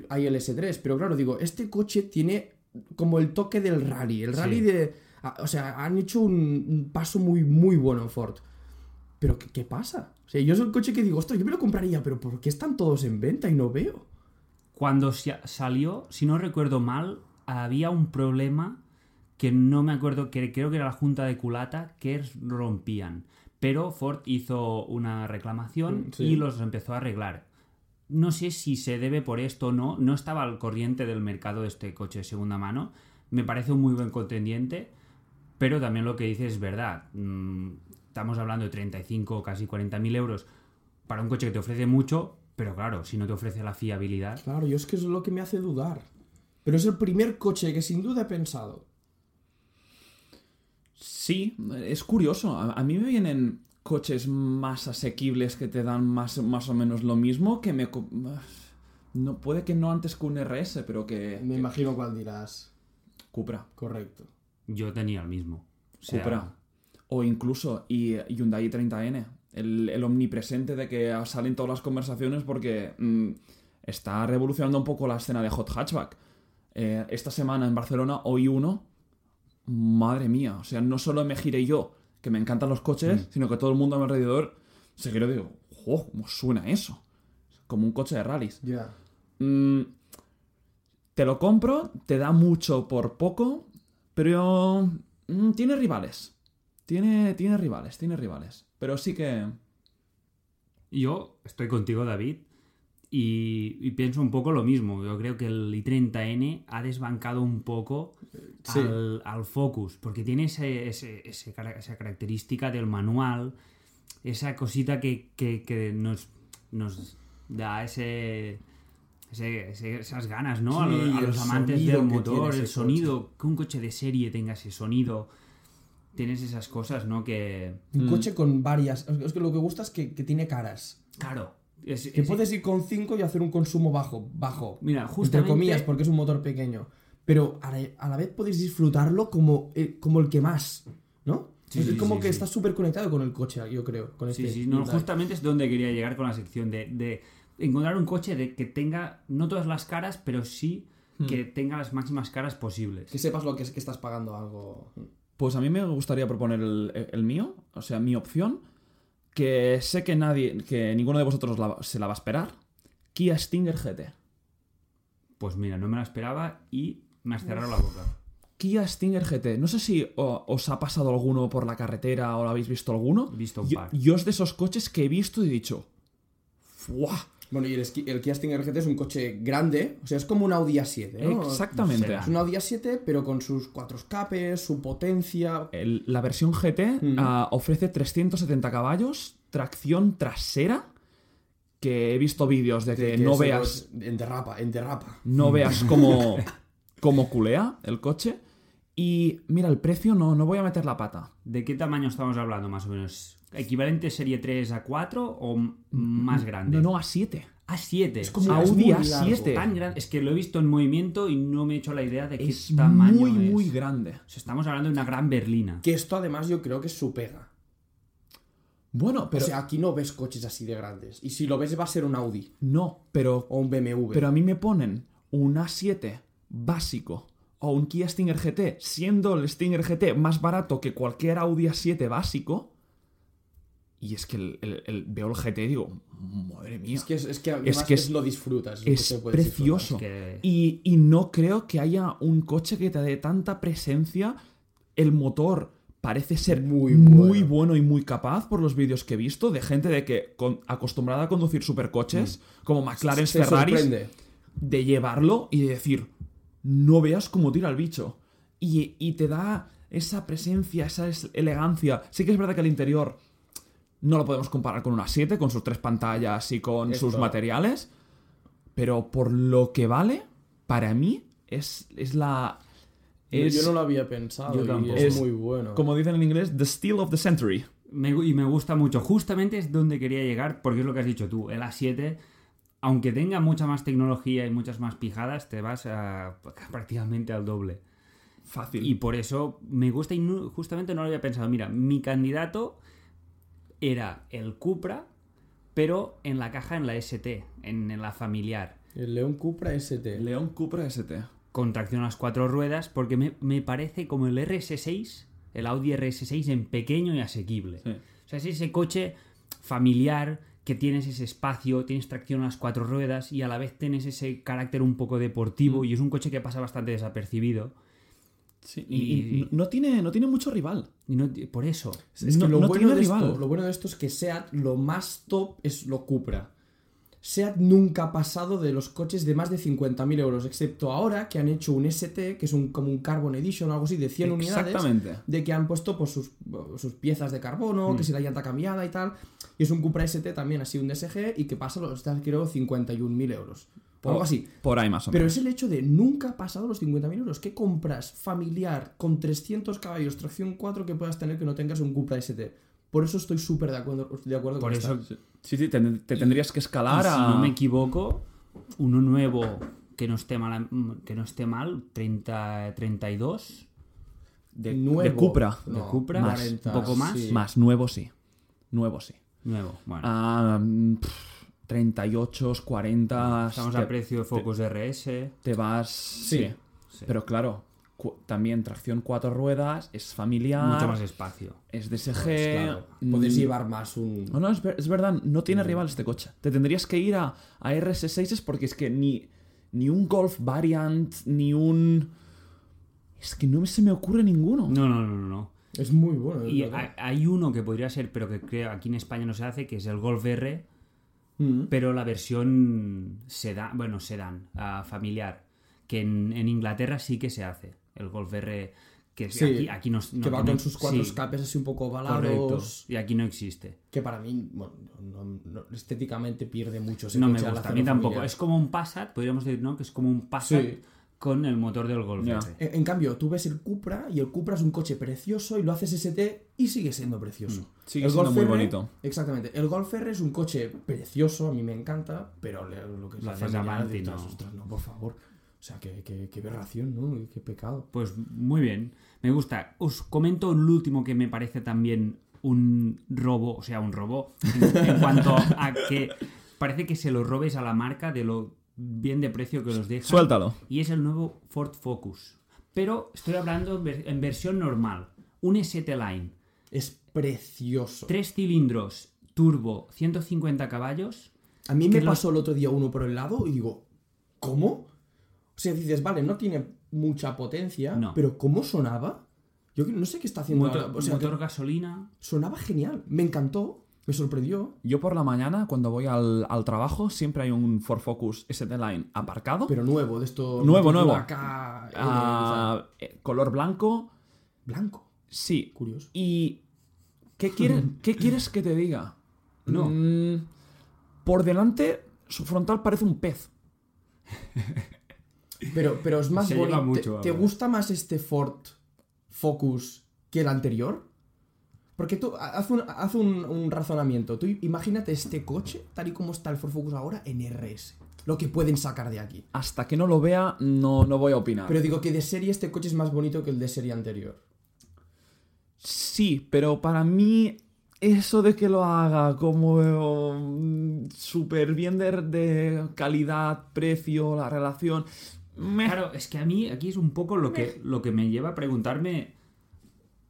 [SPEAKER 2] Hay el S3, pero claro, digo, este coche tiene como el toque del rally. El rally
[SPEAKER 3] Sí.
[SPEAKER 2] de. A- O sea, han hecho un, un paso muy, muy bueno en Ford. Pero, ¿qué, qué pasa? O sea, yo es el coche que digo, ostras, yo me lo compraría, pero ¿por qué están todos en venta y no veo?
[SPEAKER 3] Cuando sa- salió, si no recuerdo mal, había un problema que no me acuerdo, que creo que era la junta de culata, que rompían. Pero Ford hizo una reclamación
[SPEAKER 2] Mm, sí.
[SPEAKER 3] y los empezó a arreglar. No sé si se debe por esto o no, no estaba al corriente del mercado de este coche de segunda mano. Me parece un muy buen contendiente, pero también lo que dice es verdad. Mm, Estamos hablando de 35, casi 40 mil euros para un coche que te ofrece mucho, pero claro, si no te ofrece la fiabilidad,
[SPEAKER 2] Claro, yo es que es lo que me hace dudar. Pero es el primer coche que sin duda he pensado.
[SPEAKER 1] Sí, es curioso. A, mí me vienen coches más asequibles que te dan más, más o menos lo mismo que me... co- No, puede que no antes que un RS, pero que...
[SPEAKER 2] Me imagino cuál dirás.
[SPEAKER 1] Cupra.
[SPEAKER 2] Correcto.
[SPEAKER 3] Yo tenía el mismo. O sea,
[SPEAKER 1] Cupra. O incluso y Hyundai 30N. El, el omnipresente de que salen todas las conversaciones porque mm, está revolucionando un poco la escena de hot hatchback. Eh, esta semana en Barcelona oí uno. Madre mía. O sea, no solo me giré yo, que me encantan los coches, sino que todo el mundo a mi alrededor se giró y digo, ¡jo! ¿Cómo suena eso? Como un coche de rallies.
[SPEAKER 2] Ya.
[SPEAKER 1] Mm, te lo compro, te da mucho por poco, Pero mm, tiene rivales. Tiene, tiene rivales, tiene rivales. Pero sí que...
[SPEAKER 3] Yo estoy contigo, David, y, y pienso un poco lo mismo. Yo creo que el i30N ha desbancado un poco
[SPEAKER 2] Sí.
[SPEAKER 3] al, al Focus, porque tiene ese- ese- ese cara- esa característica del manual, esa cosita que, que- que nos, nos da ese, ese- ese- esas ganas, ¿no? a, los- a
[SPEAKER 2] el
[SPEAKER 3] los amantes del motor, el sonido, que un coche de serie tenga ese sonido. Tienes esas cosas, ¿no? Que.
[SPEAKER 2] Un coche con varias. Es que lo que gusta es que, que tiene caras.
[SPEAKER 3] Claro. es-
[SPEAKER 2] Que
[SPEAKER 3] es-
[SPEAKER 2] puedes ir con 5 y hacer un consumo bajo. Bajo.
[SPEAKER 3] Mira,
[SPEAKER 2] Entre
[SPEAKER 3] justamente.
[SPEAKER 2] comillas, porque es un motor pequeño. Pero a la, a la vez podéis disfrutarlo como, eh, como el que más. ¿no?
[SPEAKER 3] Sí,
[SPEAKER 2] es
[SPEAKER 3] sí,
[SPEAKER 2] como
[SPEAKER 3] sí,
[SPEAKER 2] que
[SPEAKER 3] sí.
[SPEAKER 2] estás súper conectado con el coche, yo creo. Con
[SPEAKER 3] Sí,
[SPEAKER 2] este
[SPEAKER 3] sí, no,
[SPEAKER 2] Hyundai.
[SPEAKER 3] justamente es donde quería llegar con la sección de, de encontrar un coche de que tenga no todas las caras, pero sí que tenga las máximas caras posibles.
[SPEAKER 2] Que sepas lo que es que estás pagando algo.
[SPEAKER 1] Pues a mí me gustaría proponer el, el mío, o sea, mi opción, que sé que nadie, que ninguno de vosotros la- se la va a esperar. Kia Stinger GT.
[SPEAKER 3] Pues mira, no me la esperaba y me has cerrado la boca.
[SPEAKER 1] Kia Stinger GT. No sé si os ha pasado alguno por la carretera o lo habéis visto alguno.
[SPEAKER 3] He visto un
[SPEAKER 1] Yo,
[SPEAKER 3] par.
[SPEAKER 1] yo es de esos coches que he visto y he dicho. ¡Fua!
[SPEAKER 2] Bueno, y el, el Kia Stinger GT es un coche grande. O sea, es como un Audi A7, ¿no?
[SPEAKER 1] Exactamente.
[SPEAKER 2] Es un Audi A7, pero con sus cuatro escapes, su potencia.
[SPEAKER 1] El- la versión GT
[SPEAKER 2] Mm.
[SPEAKER 1] ah, ofrece 370 caballos, tracción trasera, que he visto vídeos de que,
[SPEAKER 2] que
[SPEAKER 1] no veas
[SPEAKER 2] es- En derrapa, en derrapa.
[SPEAKER 1] no veas cómo, cómo culea el coche. Y mira, el precio no, no voy a meter la pata.
[SPEAKER 3] ¿De qué tamaño estamos hablando más o menos? ¿Equivalente serie 3 a 4 o más grande?
[SPEAKER 1] No, no, a 7.
[SPEAKER 3] A7.
[SPEAKER 2] Es como
[SPEAKER 1] Audi
[SPEAKER 2] es muy
[SPEAKER 1] A7.
[SPEAKER 2] largo.
[SPEAKER 3] tan grande. Es que lo he visto en movimiento y no me he hecho la idea de qué
[SPEAKER 1] Es
[SPEAKER 3] tamaño
[SPEAKER 1] muy,
[SPEAKER 3] es.
[SPEAKER 1] muy grande.
[SPEAKER 3] O sea, estamos hablando de una gran berlina.
[SPEAKER 2] Que esto además yo creo que es su pega.
[SPEAKER 1] Bueno, pero...
[SPEAKER 2] o sea, aquí no ves coches así de grandes. Y si lo ves va a ser un Audi
[SPEAKER 1] no, pero...
[SPEAKER 2] o un BMW.
[SPEAKER 1] Pero a mí me ponen un A7 básico o un Kia Stinger GT, siendo el Stinger GT más barato que cualquier Audi A7 básico. Y es que el, el- el- veo el GT y digo, madre mía,
[SPEAKER 2] es que, es, es que además
[SPEAKER 1] que es-
[SPEAKER 2] lo disfrutas.
[SPEAKER 1] es
[SPEAKER 2] que
[SPEAKER 1] precioso.
[SPEAKER 3] Es que-
[SPEAKER 1] Y, y no creo que haya un coche que te dé tanta presencia. El motor parece ser
[SPEAKER 2] Muy
[SPEAKER 1] muy,
[SPEAKER 2] bueno.
[SPEAKER 1] bueno y muy capaz por los vídeos que he visto de gente de que con- acostumbrada a conducir supercoches, como McLaren,
[SPEAKER 2] sorprende.
[SPEAKER 1] de llevarlo y de decir, no veas cómo tira el bicho. Y, y te da esa presencia, esa es- elegancia. Sí que es verdad que el interior no lo podemos comparar con una 7, con sus tres pantallas y con
[SPEAKER 2] Esto.
[SPEAKER 1] sus materiales, pero por lo que vale, para mí es, es la...
[SPEAKER 2] Yo-
[SPEAKER 1] Es,
[SPEAKER 2] Yo no lo había pensado.
[SPEAKER 3] Yo
[SPEAKER 2] y
[SPEAKER 3] tampoco.
[SPEAKER 2] es,
[SPEAKER 1] Es
[SPEAKER 2] muy bueno.
[SPEAKER 1] como dicen en inglés, the steal of the century.
[SPEAKER 3] Me y me gusta mucho. Justamente es donde quería llegar, porque es lo que has dicho tú. El A7, aunque tenga mucha más tecnología y muchas más pijadas, te vas a prácticamente al doble.
[SPEAKER 1] Fácil.
[SPEAKER 3] Y por eso me gusta y no- justamente no lo había pensado. Mira, mi candidato era el Cupra, pero en la caja en la ST, en, en la familiar.
[SPEAKER 2] El León Cupra ST.
[SPEAKER 1] León Cupra ST.
[SPEAKER 3] Con tracción a las cuatro ruedas, porque me, me parece como el RS6, el Audi RS6 en pequeño y asequible.
[SPEAKER 1] Sí.
[SPEAKER 3] O sea, es ese coche familiar que tienes ese espacio, tienes tracción a las cuatro ruedas y a la vez tienes ese carácter un poco deportivo y es un coche que pasa bastante desapercibido.
[SPEAKER 1] Sí, y, y no, tiene, no tiene mucho rival.
[SPEAKER 3] Y no, por eso.
[SPEAKER 2] Es que
[SPEAKER 1] No-
[SPEAKER 2] lo,
[SPEAKER 1] no
[SPEAKER 2] bueno
[SPEAKER 1] tiene
[SPEAKER 2] de
[SPEAKER 1] rival.
[SPEAKER 2] esto, lo bueno de esto es que SEAT lo más top es lo Cupra. SEAT nunca ha pasado de los coches de más de 50.000 euros, excepto ahora que han hecho un ST, que es un, como un Carbon Edition o algo así, de 100 unidades. De que han puesto pues, sus, sus piezas de carbono, que si la llanta cambiada y tal. Y es un Cupra ST también, así un DSG, y que pasa los, creo, 51.000 euros. O algo así.
[SPEAKER 1] Por ahí más o
[SPEAKER 2] Pero
[SPEAKER 1] menos.
[SPEAKER 2] es el hecho de nunca ha pasado los 50.000 euros. ¿Qué compras familiar con 300 caballos, tracción 4 que puedas tener que no tengas un Cupra ST? Por eso estoy súper de acuerdo, de acuerdo
[SPEAKER 3] Por
[SPEAKER 2] con
[SPEAKER 3] eso,
[SPEAKER 2] esta.
[SPEAKER 1] Sí, sí, te, te tendrías que
[SPEAKER 3] y
[SPEAKER 1] escalar
[SPEAKER 3] si
[SPEAKER 1] a...
[SPEAKER 3] no me equivoco, uno nuevo que no esté mal, que no esté mal 30, 32
[SPEAKER 1] de,
[SPEAKER 2] Nuevo.
[SPEAKER 1] de Cupra.
[SPEAKER 3] de Cupra,
[SPEAKER 1] más,
[SPEAKER 3] un poco más.
[SPEAKER 2] sí.
[SPEAKER 1] Más, nuevo sí. Nuevo sí.
[SPEAKER 3] Nuevo, bueno.
[SPEAKER 1] Ah, pff, 38, 40...
[SPEAKER 3] Estamos
[SPEAKER 1] te,
[SPEAKER 3] a precio de Focus RS.
[SPEAKER 1] te vas... Sí.
[SPEAKER 3] Sí.
[SPEAKER 1] Pero claro, también tracción cuatro ruedas, es familiar,
[SPEAKER 3] Mucho más espacio.
[SPEAKER 1] es DSG...
[SPEAKER 2] Pues claro,
[SPEAKER 1] mm,
[SPEAKER 2] puedes llevar más un.
[SPEAKER 1] No, no, es, ver- es verdad, no tiene rival este coche. Te tendrías que ir a, a RS6 porque es que ni, ni un Golf Variant, ni un... Es que no se me ocurre ninguno.
[SPEAKER 3] No, no, no, no. no.
[SPEAKER 2] Es muy bueno.
[SPEAKER 3] Y hay, hay uno que podría ser, pero que creo aquí en España no se hace, que es el Golf R,
[SPEAKER 2] Mm.
[SPEAKER 3] pero la versión sedán, bueno, sedán, ah, familiar, que en, en Inglaterra sí que se hace. El Golf R, que
[SPEAKER 2] Sí,
[SPEAKER 3] aquí, aquí no, no
[SPEAKER 2] que va
[SPEAKER 3] tiene-
[SPEAKER 2] con sus cuatro
[SPEAKER 3] sí,
[SPEAKER 2] escapes así un poco
[SPEAKER 3] Correcto.
[SPEAKER 2] ovalados.
[SPEAKER 3] Y aquí no existe.
[SPEAKER 2] Que para mí, bueno, no- no- estéticamente pierde mucho. ese
[SPEAKER 3] No me gusta, a mí tampoco.
[SPEAKER 2] familiar.
[SPEAKER 3] Es como un Passat, podríamos decir, ¿no? Que es como un Passat
[SPEAKER 2] Sí.
[SPEAKER 3] con el motor del Golf
[SPEAKER 1] Ya.
[SPEAKER 3] R.
[SPEAKER 2] En, en cambio, tú ves el Cupra y el Cupra es un coche precioso y lo haces ST y sigue siendo precioso.
[SPEAKER 1] Sigue
[SPEAKER 2] El
[SPEAKER 1] siendo
[SPEAKER 2] Golf
[SPEAKER 1] muy
[SPEAKER 2] R,
[SPEAKER 1] bonito.
[SPEAKER 2] Exactamente. El Golf R es un coche precioso, a mí me encanta, pero lo que es
[SPEAKER 3] Lo
[SPEAKER 2] la
[SPEAKER 3] haces
[SPEAKER 2] familiar, dices,
[SPEAKER 3] no.
[SPEAKER 2] "Ostras, no, por favor. O sea, qué, qué, qué aberración, ¿no? Qué pecado.
[SPEAKER 3] Pues muy bien, me gusta. Os comento el último que me parece también un robo, o sea, un robo, en, en cuanto a que parece que se lo robes a la marca de lo bien de precio que los deja.
[SPEAKER 1] Suéltalo.
[SPEAKER 3] Y es el nuevo Ford Focus. Pero estoy hablando en ver- en versión normal. Un ST Line.
[SPEAKER 2] Es precioso.
[SPEAKER 3] Tres cilindros, turbo, 150 caballos.
[SPEAKER 2] A mí me pasó el otro día uno por el lado y digo, ¿cómo? O sea, dices, vale, no tiene mucha potencia,
[SPEAKER 3] No.
[SPEAKER 2] pero ¿cómo sonaba? Yo no sé qué está haciendo
[SPEAKER 3] Motor,
[SPEAKER 2] ahora. O sea,
[SPEAKER 3] motor gasolina.
[SPEAKER 2] sonaba genial. Me encantó. Me sorprendió.
[SPEAKER 1] Yo por la mañana, cuando voy al, al trabajo, siempre hay un Ford Focus ST Line aparcado.
[SPEAKER 2] Pero nuevo, de esto.
[SPEAKER 1] Nuevo, nuevo.
[SPEAKER 2] Acá, eh,
[SPEAKER 1] Ah, eh, color blanco.
[SPEAKER 2] blanco.
[SPEAKER 1] Sí.
[SPEAKER 2] Curioso.
[SPEAKER 1] ¿Y qué, quiere- qué quieres que te diga?
[SPEAKER 3] No.
[SPEAKER 1] Mm, por delante, su frontal parece un pez.
[SPEAKER 2] Pero, pero es más
[SPEAKER 3] Se
[SPEAKER 2] bonito.
[SPEAKER 3] mucho
[SPEAKER 2] ¿Te, gusta más este Ford Focus que el anterior? Porque tú, ha- haz un, haz un, un razonamiento. Tú imagínate este coche, tal y como está el Ford Focus ahora, en RS. Lo que pueden sacar de aquí.
[SPEAKER 1] Hasta que no lo vea, no, no voy a opinar.
[SPEAKER 2] Pero digo que de serie este coche es más bonito que el de serie anterior.
[SPEAKER 1] Sí, pero para mí eso de que lo haga como mm, súper bien de, de calidad, precio, la relación...
[SPEAKER 3] Claro, es que a mí aquí es un poco lo que, lo que me lleva a preguntarme.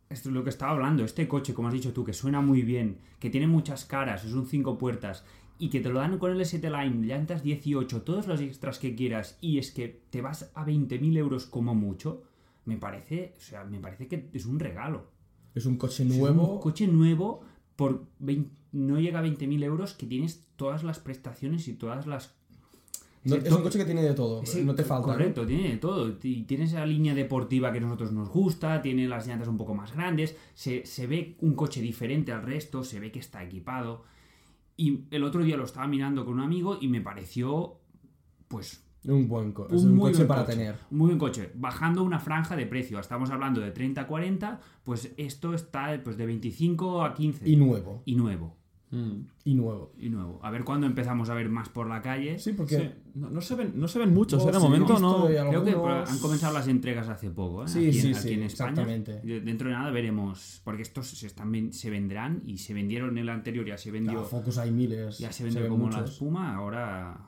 [SPEAKER 3] Esto es lo que estaba hablando. Este coche, como has dicho tú, que suena muy bien, que tiene muchas caras, es un cinco puertas, y que te lo dan con el ST Line, llantas 18, todos los extras que quieras, y es que te vas a 20.000 euros como mucho, me parece, o sea, me parece que es un regalo.
[SPEAKER 2] Es un coche
[SPEAKER 3] Es
[SPEAKER 2] nuevo.
[SPEAKER 3] un coche nuevo por 20 no llega a 20.000 euros que tienes todas las prestaciones y todas las
[SPEAKER 2] No- es un coche que tiene de todo.
[SPEAKER 3] Sí,
[SPEAKER 2] no te falta. ¿no?
[SPEAKER 3] Correcto, tiene de todo. Tiene esa línea deportiva que a nosotros nos gusta, tiene las llantas un poco más grandes, se, se ve un coche diferente al resto, se ve que está equipado. Y el otro día lo estaba mirando con un amigo y me pareció, pues,
[SPEAKER 2] Un buen co-
[SPEAKER 3] un, muy
[SPEAKER 2] coche
[SPEAKER 3] buen
[SPEAKER 2] para
[SPEAKER 3] coche.
[SPEAKER 2] tener.
[SPEAKER 3] Muy buen coche. Bajando una franja de precio. Estamos hablando de 30 a 40, pues esto está pues, de 25 a 15.
[SPEAKER 2] Y nuevo.
[SPEAKER 3] Y nuevo.
[SPEAKER 1] Mm.
[SPEAKER 2] Y nuevo.
[SPEAKER 3] Y nuevo. A ver cuándo empezamos a ver más por la calle.
[SPEAKER 2] Sí, porque.
[SPEAKER 1] Sí, No, no se ven, no se ven muchos,
[SPEAKER 2] Oh,
[SPEAKER 1] ¿eh? De
[SPEAKER 2] sí,
[SPEAKER 1] momento no.
[SPEAKER 3] Creo que han comenzado las entregas hace poco, ¿eh?
[SPEAKER 2] Sí,
[SPEAKER 3] aquí,
[SPEAKER 2] sí,
[SPEAKER 3] aquí
[SPEAKER 2] sí,
[SPEAKER 3] en España.
[SPEAKER 2] exactamente.
[SPEAKER 3] Dentro de nada veremos, porque estos se, están, se vendrán y se vendieron en el anterior, ya se vendió,
[SPEAKER 2] Ah, Focus hay miles.
[SPEAKER 3] ya se vendió
[SPEAKER 2] ven
[SPEAKER 3] como la espuma, ahora...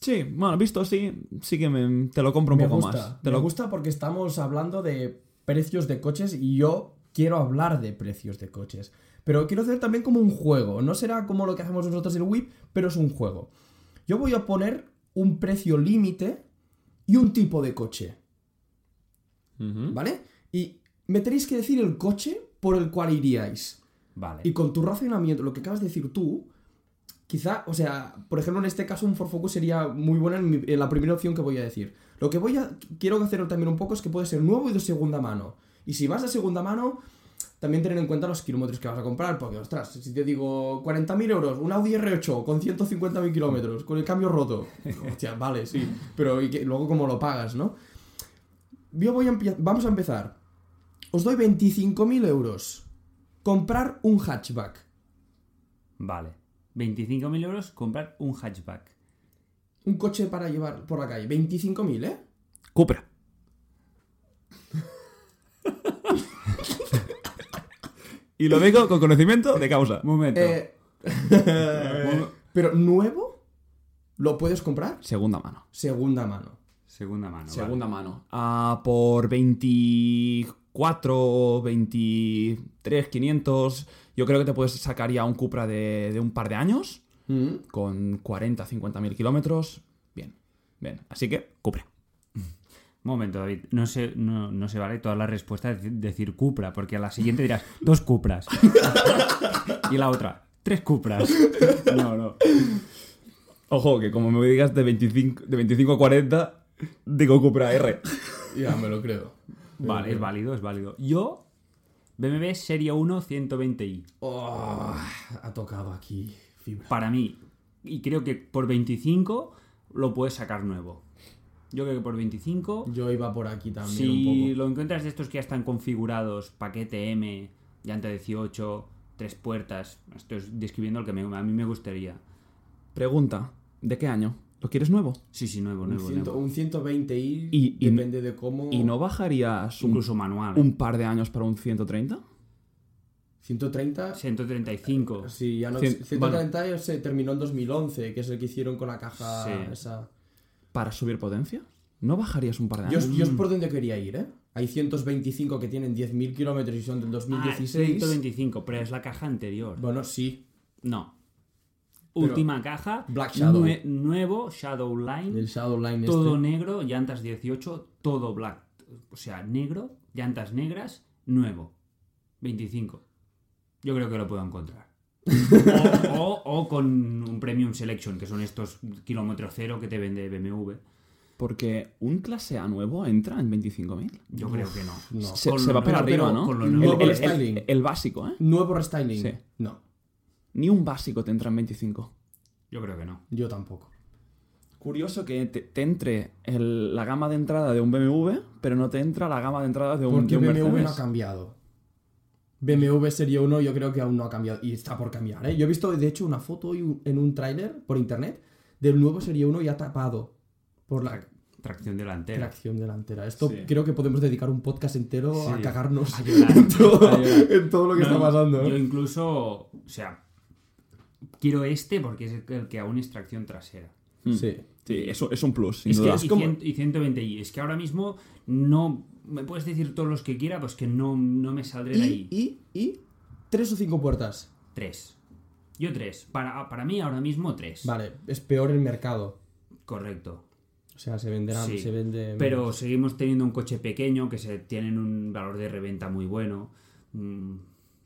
[SPEAKER 1] Sí, bueno, visto así, sí que me- te lo compro un
[SPEAKER 2] me
[SPEAKER 1] poco
[SPEAKER 2] gusta,
[SPEAKER 1] más. Te
[SPEAKER 2] me
[SPEAKER 1] lo
[SPEAKER 2] gusta porque estamos hablando de precios de coches y yo quiero hablar de precios de coches. Pero quiero hacer también como un juego. No será como lo que hacemos nosotros en el Wii, pero es un juego. Yo voy a poner un precio límite y un tipo de coche. ¿Vale? Y me tenéis que decir el coche por el cual iríais.
[SPEAKER 3] Vale.
[SPEAKER 2] Y con tu razonamiento, lo que acabas de decir tú, quizá, o sea, por ejemplo, en este caso un Ford Focus sería muy buena en, mi- en la primera opción que voy a decir. Lo que voy a, quiero hacer también un poco es que puede ser nuevo y de segunda mano. Y si vas de segunda mano, también tener en cuenta los kilómetros que vas a comprar, porque, ostras, si te digo 40.000 euros, un Audi R8 con 150.000 kilómetros, con el cambio roto, hostia, vale, sí, pero ¿y qué- luego cómo lo pagas, ¿no? Yo voy a vamos a empezar. Os doy 25.000 euros. Comprar un hatchback.
[SPEAKER 3] Vale. 25.000 euros comprar un hatchback.
[SPEAKER 2] Un coche para llevar por la calle. 25.000, ¿eh?
[SPEAKER 1] Cupra. Y lo digo con conocimiento de causa.
[SPEAKER 3] Un momento.
[SPEAKER 2] Eh, Pero nuevo, ¿lo puedes comprar?
[SPEAKER 1] Segunda mano.
[SPEAKER 2] Segunda mano.
[SPEAKER 3] Segunda mano.
[SPEAKER 1] Segunda mano. Ah, por 24, 23, 500. Yo creo que te puedes sacar ya un Cupra de, de un par de años.
[SPEAKER 2] Mm.
[SPEAKER 1] Con 40, 50 mil kilómetros. Bien. Bien. Así que, Cupra.
[SPEAKER 3] Un momento, David. No se, no, no se vale todas las respuestas de- decir Cupra, porque a la siguiente dirás dos Cupras. y la otra, tres Cupras. No, no.
[SPEAKER 1] Ojo, que como me digas de 25, de 25 a 40, digo Cupra R.
[SPEAKER 2] Ya, me lo creo.
[SPEAKER 3] Vale, es válido, es válido. Yo, BMW Serie 1 120i.
[SPEAKER 2] Oh, ha tocado aquí fibra.
[SPEAKER 3] Para mí, y creo que por 25 lo puedes sacar nuevo. Yo creo que por 25
[SPEAKER 2] Yo iba por aquí también
[SPEAKER 3] Si
[SPEAKER 2] un poco.
[SPEAKER 3] lo encuentras de estos que ya están configurados, paquete M, llanta 18, tres puertas, estoy describiendo el que me- a mí me gustaría.
[SPEAKER 1] Pregunta, ¿de qué año? ¿Lo quieres nuevo?
[SPEAKER 3] Sí, sí, nuevo,
[SPEAKER 2] Un,
[SPEAKER 3] nuevo,
[SPEAKER 2] ciento-
[SPEAKER 3] nuevo.
[SPEAKER 2] un 120i
[SPEAKER 1] Y- y-
[SPEAKER 2] depende de cómo.
[SPEAKER 1] ¿Y no bajarías un,
[SPEAKER 3] Incluso manual.
[SPEAKER 1] un par de años para un 130?
[SPEAKER 2] 130.
[SPEAKER 3] 135.
[SPEAKER 2] Sí, ya no.
[SPEAKER 1] Cien-
[SPEAKER 2] 130 se terminó en 2011, que es el que hicieron con la caja
[SPEAKER 3] Sí.
[SPEAKER 2] esa.
[SPEAKER 1] ¿Para subir potencia? ¿No bajarías un par de años?
[SPEAKER 2] yo es por donde quería ir, ¿eh? Hay 125 que tienen 10.000 kilómetros y son del
[SPEAKER 3] Ah,
[SPEAKER 2] 2016.
[SPEAKER 3] 125, pero es la caja anterior.
[SPEAKER 2] Bueno, sí.
[SPEAKER 3] No. Última caja.
[SPEAKER 2] Black Shadow.
[SPEAKER 3] nue- nuevo Shadow Line.
[SPEAKER 2] El Shadowline
[SPEAKER 3] Todo
[SPEAKER 2] este.
[SPEAKER 3] negro, llantas 18, todo black. O sea, negro, llantas negras, nuevo. 25. Yo creo que lo puedo encontrar. O, o- o con un Premium Selection, que son estos kilómetro cero que te vende BMW.
[SPEAKER 1] Porque un clase A nuevo entra en 25.000.
[SPEAKER 3] Yo creo que no.
[SPEAKER 2] no.
[SPEAKER 1] Se, va para arriba,
[SPEAKER 3] pero
[SPEAKER 1] ¿no?
[SPEAKER 3] con lo
[SPEAKER 1] el,
[SPEAKER 3] nuevo
[SPEAKER 1] el- básico, ¿eh?
[SPEAKER 2] Nuevo restyling.
[SPEAKER 1] Sí.
[SPEAKER 2] No,
[SPEAKER 1] Ni un básico te entra en 25.
[SPEAKER 3] Yo creo que no.
[SPEAKER 2] yo tampoco.
[SPEAKER 1] Curioso que te, te entre el- la gama de entrada de un BMW, pero no te entra la gama de entrada de un,
[SPEAKER 2] Porque
[SPEAKER 1] de un
[SPEAKER 2] BMW no ha cambiado. BMW Serie 1 yo creo que aún no ha cambiado. Y está por cambiar, ¿eh? Yo he visto, de hecho, una foto en un tráiler por internet del nuevo Serie 1 ya tapado por la
[SPEAKER 3] Tracción delantera.
[SPEAKER 2] tracción delantera. Esto
[SPEAKER 1] Sí.
[SPEAKER 2] creo que podemos dedicar un podcast entero a cagarnos
[SPEAKER 3] A llorar.
[SPEAKER 2] en, todo,
[SPEAKER 3] A llorar.
[SPEAKER 2] en todo lo que
[SPEAKER 3] No,
[SPEAKER 2] está pasando. ¿eh?
[SPEAKER 3] Yo incluso, o sea, quiero este porque es el que aún es tracción trasera.
[SPEAKER 1] Mm.
[SPEAKER 2] Sí.
[SPEAKER 1] Sí, eso es un plus, sin
[SPEAKER 2] Es que
[SPEAKER 1] duda.
[SPEAKER 2] es
[SPEAKER 3] y,
[SPEAKER 2] como-
[SPEAKER 3] cien- y 120i. Es que ahora mismo no. Me puedes decir todos los que quiera, pues que no, no me saldré de ahí.
[SPEAKER 2] Y, y, tres o cinco puertas.
[SPEAKER 3] Tres. Yo tres. Para, para mí ahora mismo tres.
[SPEAKER 2] Vale, es peor el mercado.
[SPEAKER 3] Correcto.
[SPEAKER 2] O sea, se venderá,
[SPEAKER 3] Sí.
[SPEAKER 2] se vende...
[SPEAKER 3] Pero seguimos teniendo un coche pequeño que se tienen un valor de reventa muy bueno. Mm,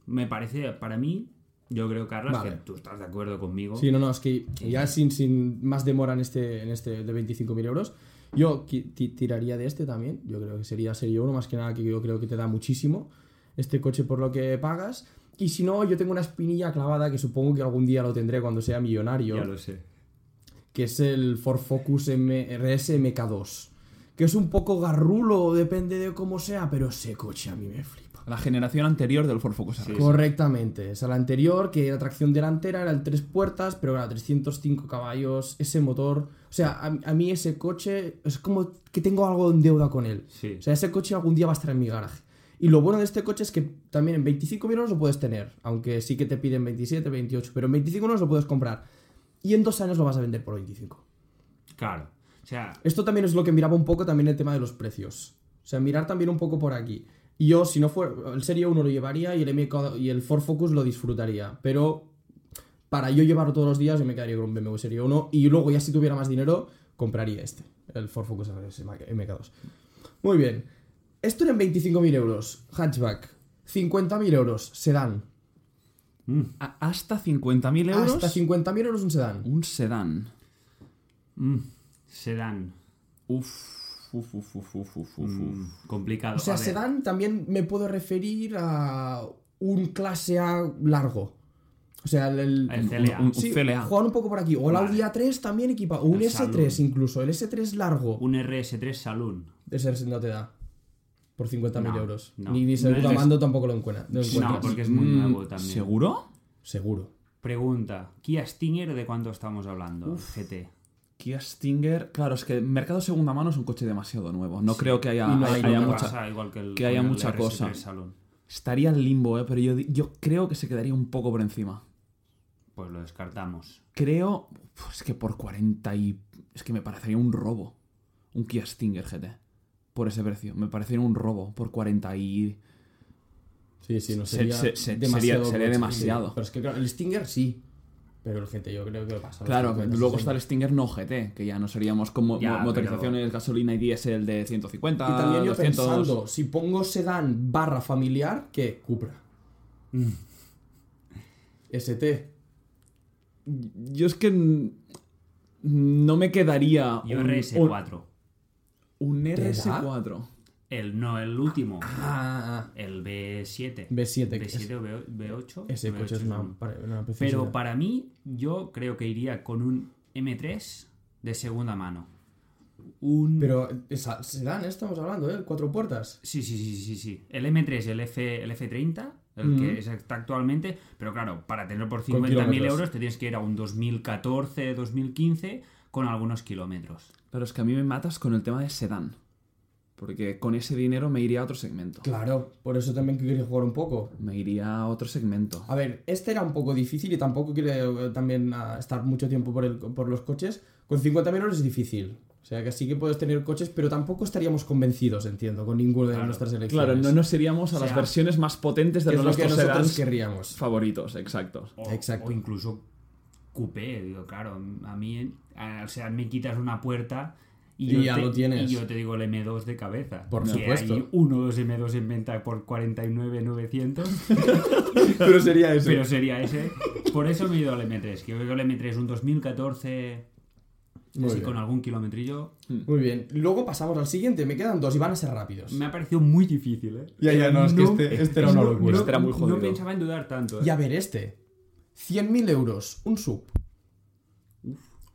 [SPEAKER 3] Me parece, para mí, yo creo, Carlos,
[SPEAKER 2] Vale.
[SPEAKER 3] que tú estás de acuerdo conmigo.
[SPEAKER 2] Sí, no, no, es que ya sin, sin más demora en este, en este de 25.000 euros, yo tiraría de este también. Yo creo que sería Serie 1, más que nada que yo creo que te da muchísimo este coche por lo que pagas. Y si no, yo tengo una espinilla clavada que supongo que algún día lo tendré cuando sea millonario,
[SPEAKER 3] Ya lo sé.
[SPEAKER 2] que es el Ford Focus M RS MK2. Que es un poco garrulo, depende de cómo sea, pero ese coche a mí me flipa.
[SPEAKER 1] La generación anterior del Ford Focus R.
[SPEAKER 2] Correctamente. O sea, la anterior, que era tracción delantera, era el tres puertas, pero era 305 caballos, ese motor. O sea, a, a mí ese coche es como que tengo algo en deuda con él.
[SPEAKER 3] Sí.
[SPEAKER 2] O sea, ese coche algún día va a estar en mi garaje. Y lo bueno de este coche es que también en 25 mil euros lo puedes tener, aunque sí que te piden 27, 28, pero en 25 euros lo puedes comprar. Y en dos años lo vas a vender por 25.
[SPEAKER 3] Claro. O sea,
[SPEAKER 2] Esto también es lo que miraba un poco también el tema de los precios. O sea, mirar también un poco por aquí. Y yo, si no fuera. El Serie 1 lo llevaría y el, MK y el Ford Focus lo disfrutaría. Pero para yo llevarlo todos los días, yo me quedaría con un BMW Serie 1. Y luego, ya si tuviera más dinero, compraría este, el Ford Focus RS MK2. Muy bien. Esto eran 25.000 euros. Hatchback. 50.000 euros. Sedán.
[SPEAKER 1] A- hasta 50.000 euros.
[SPEAKER 2] Hasta 50.000 euros un sedán.
[SPEAKER 1] Un sedán.
[SPEAKER 3] mm, sedán.
[SPEAKER 1] Uf, uf, uf, uf, uf, uf, uf.
[SPEAKER 3] Mm, complicado.
[SPEAKER 2] O sea,
[SPEAKER 3] A ver,
[SPEAKER 2] sedán también me puedo referir a un clase A largo. O sea, el, el-
[SPEAKER 3] El CLA.
[SPEAKER 1] Un, un
[SPEAKER 2] sí,
[SPEAKER 1] CLA.
[SPEAKER 2] jugar un poco por aquí. O el
[SPEAKER 3] Vale.
[SPEAKER 2] Audi A3 también equipa. O un
[SPEAKER 3] El
[SPEAKER 2] S3
[SPEAKER 3] Saloon.
[SPEAKER 2] incluso. El S3 largo.
[SPEAKER 3] Un RS3 Saloon.
[SPEAKER 2] Ese no te da. Por 50.000
[SPEAKER 3] No,
[SPEAKER 2] euros.
[SPEAKER 3] no.
[SPEAKER 2] Ni, ni
[SPEAKER 3] No
[SPEAKER 2] segundo
[SPEAKER 3] es-
[SPEAKER 2] mando tampoco lo encuentra. No,
[SPEAKER 3] No, porque es muy
[SPEAKER 1] Mm,
[SPEAKER 3] nuevo también.
[SPEAKER 1] ¿Seguro?
[SPEAKER 2] Seguro.
[SPEAKER 3] Pregunta. Kia Stinger, ¿de cuánto estamos hablando? GT.
[SPEAKER 1] Kia Stinger. Claro, es que el mercado segunda mano es un coche demasiado nuevo. No creo que haya,
[SPEAKER 2] no hay
[SPEAKER 1] mucha.
[SPEAKER 3] Pasa igual que, el,
[SPEAKER 1] que haya
[SPEAKER 3] el
[SPEAKER 1] mucha
[SPEAKER 3] RS3
[SPEAKER 1] cosa.
[SPEAKER 3] Saloon.
[SPEAKER 1] Estaría en limbo, ¿eh? Pero yo, yo creo que se quedaría un poco por encima.
[SPEAKER 3] Pues lo descartamos.
[SPEAKER 1] Creo. Pues que por 40 y. Es que me parecería un robo. Un Kia Stinger GT. Por ese precio. Me parecería un robo. Por 40 y.
[SPEAKER 2] Sí, sí, no
[SPEAKER 1] Se-
[SPEAKER 2] sería
[SPEAKER 1] se- se-
[SPEAKER 2] demasiado.
[SPEAKER 1] sería- sería demasiado.
[SPEAKER 2] sí. Pero es que claro, el Stinger sí. Pero el GT yo creo que pasa.
[SPEAKER 1] Claro,
[SPEAKER 2] 50,
[SPEAKER 1] luego
[SPEAKER 2] 60.
[SPEAKER 1] está el Stinger no GT, que ya no seríamos como
[SPEAKER 3] Ya,
[SPEAKER 1] motorizaciones gasolina y diésel de 150,
[SPEAKER 2] Y también yo
[SPEAKER 1] 200.
[SPEAKER 2] pensando, si pongo sedán barra familiar, ¿qué? Cupra. ST.
[SPEAKER 1] Yo es que no me quedaría
[SPEAKER 3] Yo
[SPEAKER 1] un,
[SPEAKER 3] RS4.
[SPEAKER 1] un, un
[SPEAKER 2] da?
[SPEAKER 1] RS4.
[SPEAKER 3] El, no, el último.
[SPEAKER 2] Ah,
[SPEAKER 3] El B7.
[SPEAKER 2] B7. que
[SPEAKER 3] B7 o B- B8.
[SPEAKER 2] Ese
[SPEAKER 3] B8
[SPEAKER 2] coche es una, una
[SPEAKER 3] Pero para mí, yo creo que iría con un M3 de segunda mano. Un...
[SPEAKER 2] Pero sedán, ¿eh? estamos hablando, ¿eh? Cuatro puertas.
[SPEAKER 3] Sí, sí, sí, sí, sí. El M3, el, F, el F30, el
[SPEAKER 2] Ujú.
[SPEAKER 3] que está actualmente. Pero claro, para tener por
[SPEAKER 2] Con
[SPEAKER 3] 50.000
[SPEAKER 2] kilómetros.
[SPEAKER 3] euros te tienes que ir a un 2014, 2015 con algunos kilómetros.
[SPEAKER 1] Pero es que a mí me matas con el tema de sedán. Porque con ese dinero me iría a otro segmento.
[SPEAKER 2] Claro, por eso también quería jugar un poco.
[SPEAKER 1] Me iría a otro segmento.
[SPEAKER 2] A ver, este era un poco difícil y tampoco quiero eh, también ah, estar mucho tiempo por, el, por los coches. Con 50.000 euros es difícil. O sea, que sí que puedes tener coches, pero tampoco estaríamos convencidos, entiendo, con ninguno de
[SPEAKER 3] Claro.
[SPEAKER 2] nuestras elecciones.
[SPEAKER 1] Claro, no nos iríamos a
[SPEAKER 3] O
[SPEAKER 1] las
[SPEAKER 3] sea,
[SPEAKER 1] versiones más potentes de
[SPEAKER 2] es lo que nosotros querríamos.
[SPEAKER 1] favoritos, exacto.
[SPEAKER 3] O,
[SPEAKER 2] Exacto.
[SPEAKER 3] o incluso coupé, digo, claro, a mí, a- o sea, me quitas una puerta y,
[SPEAKER 2] ya
[SPEAKER 3] te,
[SPEAKER 2] lo tienes.
[SPEAKER 3] y yo te digo el M2 de cabeza.
[SPEAKER 2] Por
[SPEAKER 3] Que
[SPEAKER 2] supuesto.
[SPEAKER 3] Hay uno dos M2 en venta por 49.900,
[SPEAKER 2] pero sería eso.
[SPEAKER 3] pero sería ese. Por eso me he ido al M3, que que el M3 un 2014,
[SPEAKER 2] Muy
[SPEAKER 3] así
[SPEAKER 2] bien.
[SPEAKER 3] con algún kilometrillo,
[SPEAKER 2] Muy bien. Luego pasamos al siguiente. Me quedan dos y van a ser rápidos.
[SPEAKER 3] me ha parecido muy difícil, ¿eh?
[SPEAKER 2] Ya, ya, no, es que este- este era una locura.
[SPEAKER 1] Este era muy jodido.
[SPEAKER 3] No pensaba en dudar tanto, ¿eh?
[SPEAKER 2] Y a ver, este. 100.000 euros, un sub.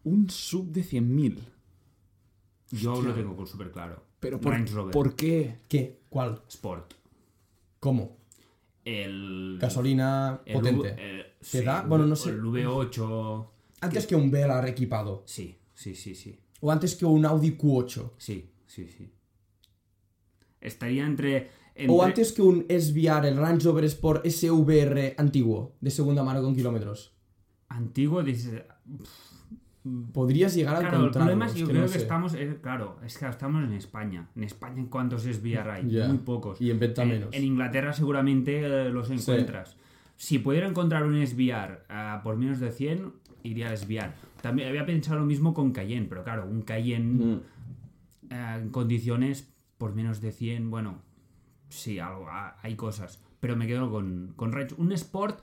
[SPEAKER 1] Un sub de 100.000.
[SPEAKER 3] Yo lo tengo súper claro.
[SPEAKER 1] Pero por,
[SPEAKER 3] Range Rover
[SPEAKER 1] ¿por qué?
[SPEAKER 2] ¿Qué? ¿Cuál?
[SPEAKER 3] Sport.
[SPEAKER 2] ¿Cómo?
[SPEAKER 3] El...
[SPEAKER 2] Gasolina
[SPEAKER 3] el
[SPEAKER 2] potente.
[SPEAKER 3] V- eh,
[SPEAKER 2] ¿Te
[SPEAKER 3] sí,
[SPEAKER 2] da? Bueno, no sé.
[SPEAKER 3] El V8.
[SPEAKER 2] Antes que un Velar equipado.
[SPEAKER 3] Sí, sí, sí, sí.
[SPEAKER 2] O antes que un Audi Q8.
[SPEAKER 3] Sí, sí, sí. Estaría entre. entre-
[SPEAKER 2] O antes que un SVR, el Range Rover Sport SVR antiguo, de segunda mano con kilómetros.
[SPEAKER 3] Antiguo, dices.
[SPEAKER 2] Podrías llegar a
[SPEAKER 3] Claro, el problema es yo
[SPEAKER 2] que
[SPEAKER 3] creo
[SPEAKER 2] no
[SPEAKER 3] que
[SPEAKER 2] sé.
[SPEAKER 3] estamos. eh, claro, es que estamos en España. En España, ¿en cuántos es VR hay?
[SPEAKER 2] Ya.
[SPEAKER 3] Muy pocos.
[SPEAKER 2] Y en venta
[SPEAKER 3] En-
[SPEAKER 2] menos.
[SPEAKER 3] En Inglaterra seguramente eh, los encuentras. Si pudiera encontrar un SVR ah, por menos de 100, iría al SVR. También había pensado lo mismo con Cayenne, pero claro, un Cayenne
[SPEAKER 2] Mm.
[SPEAKER 3] eh, en condiciones por menos de 100, bueno, sí, algo, ah, hay cosas. Pero me quedo con, con Range. Un Sport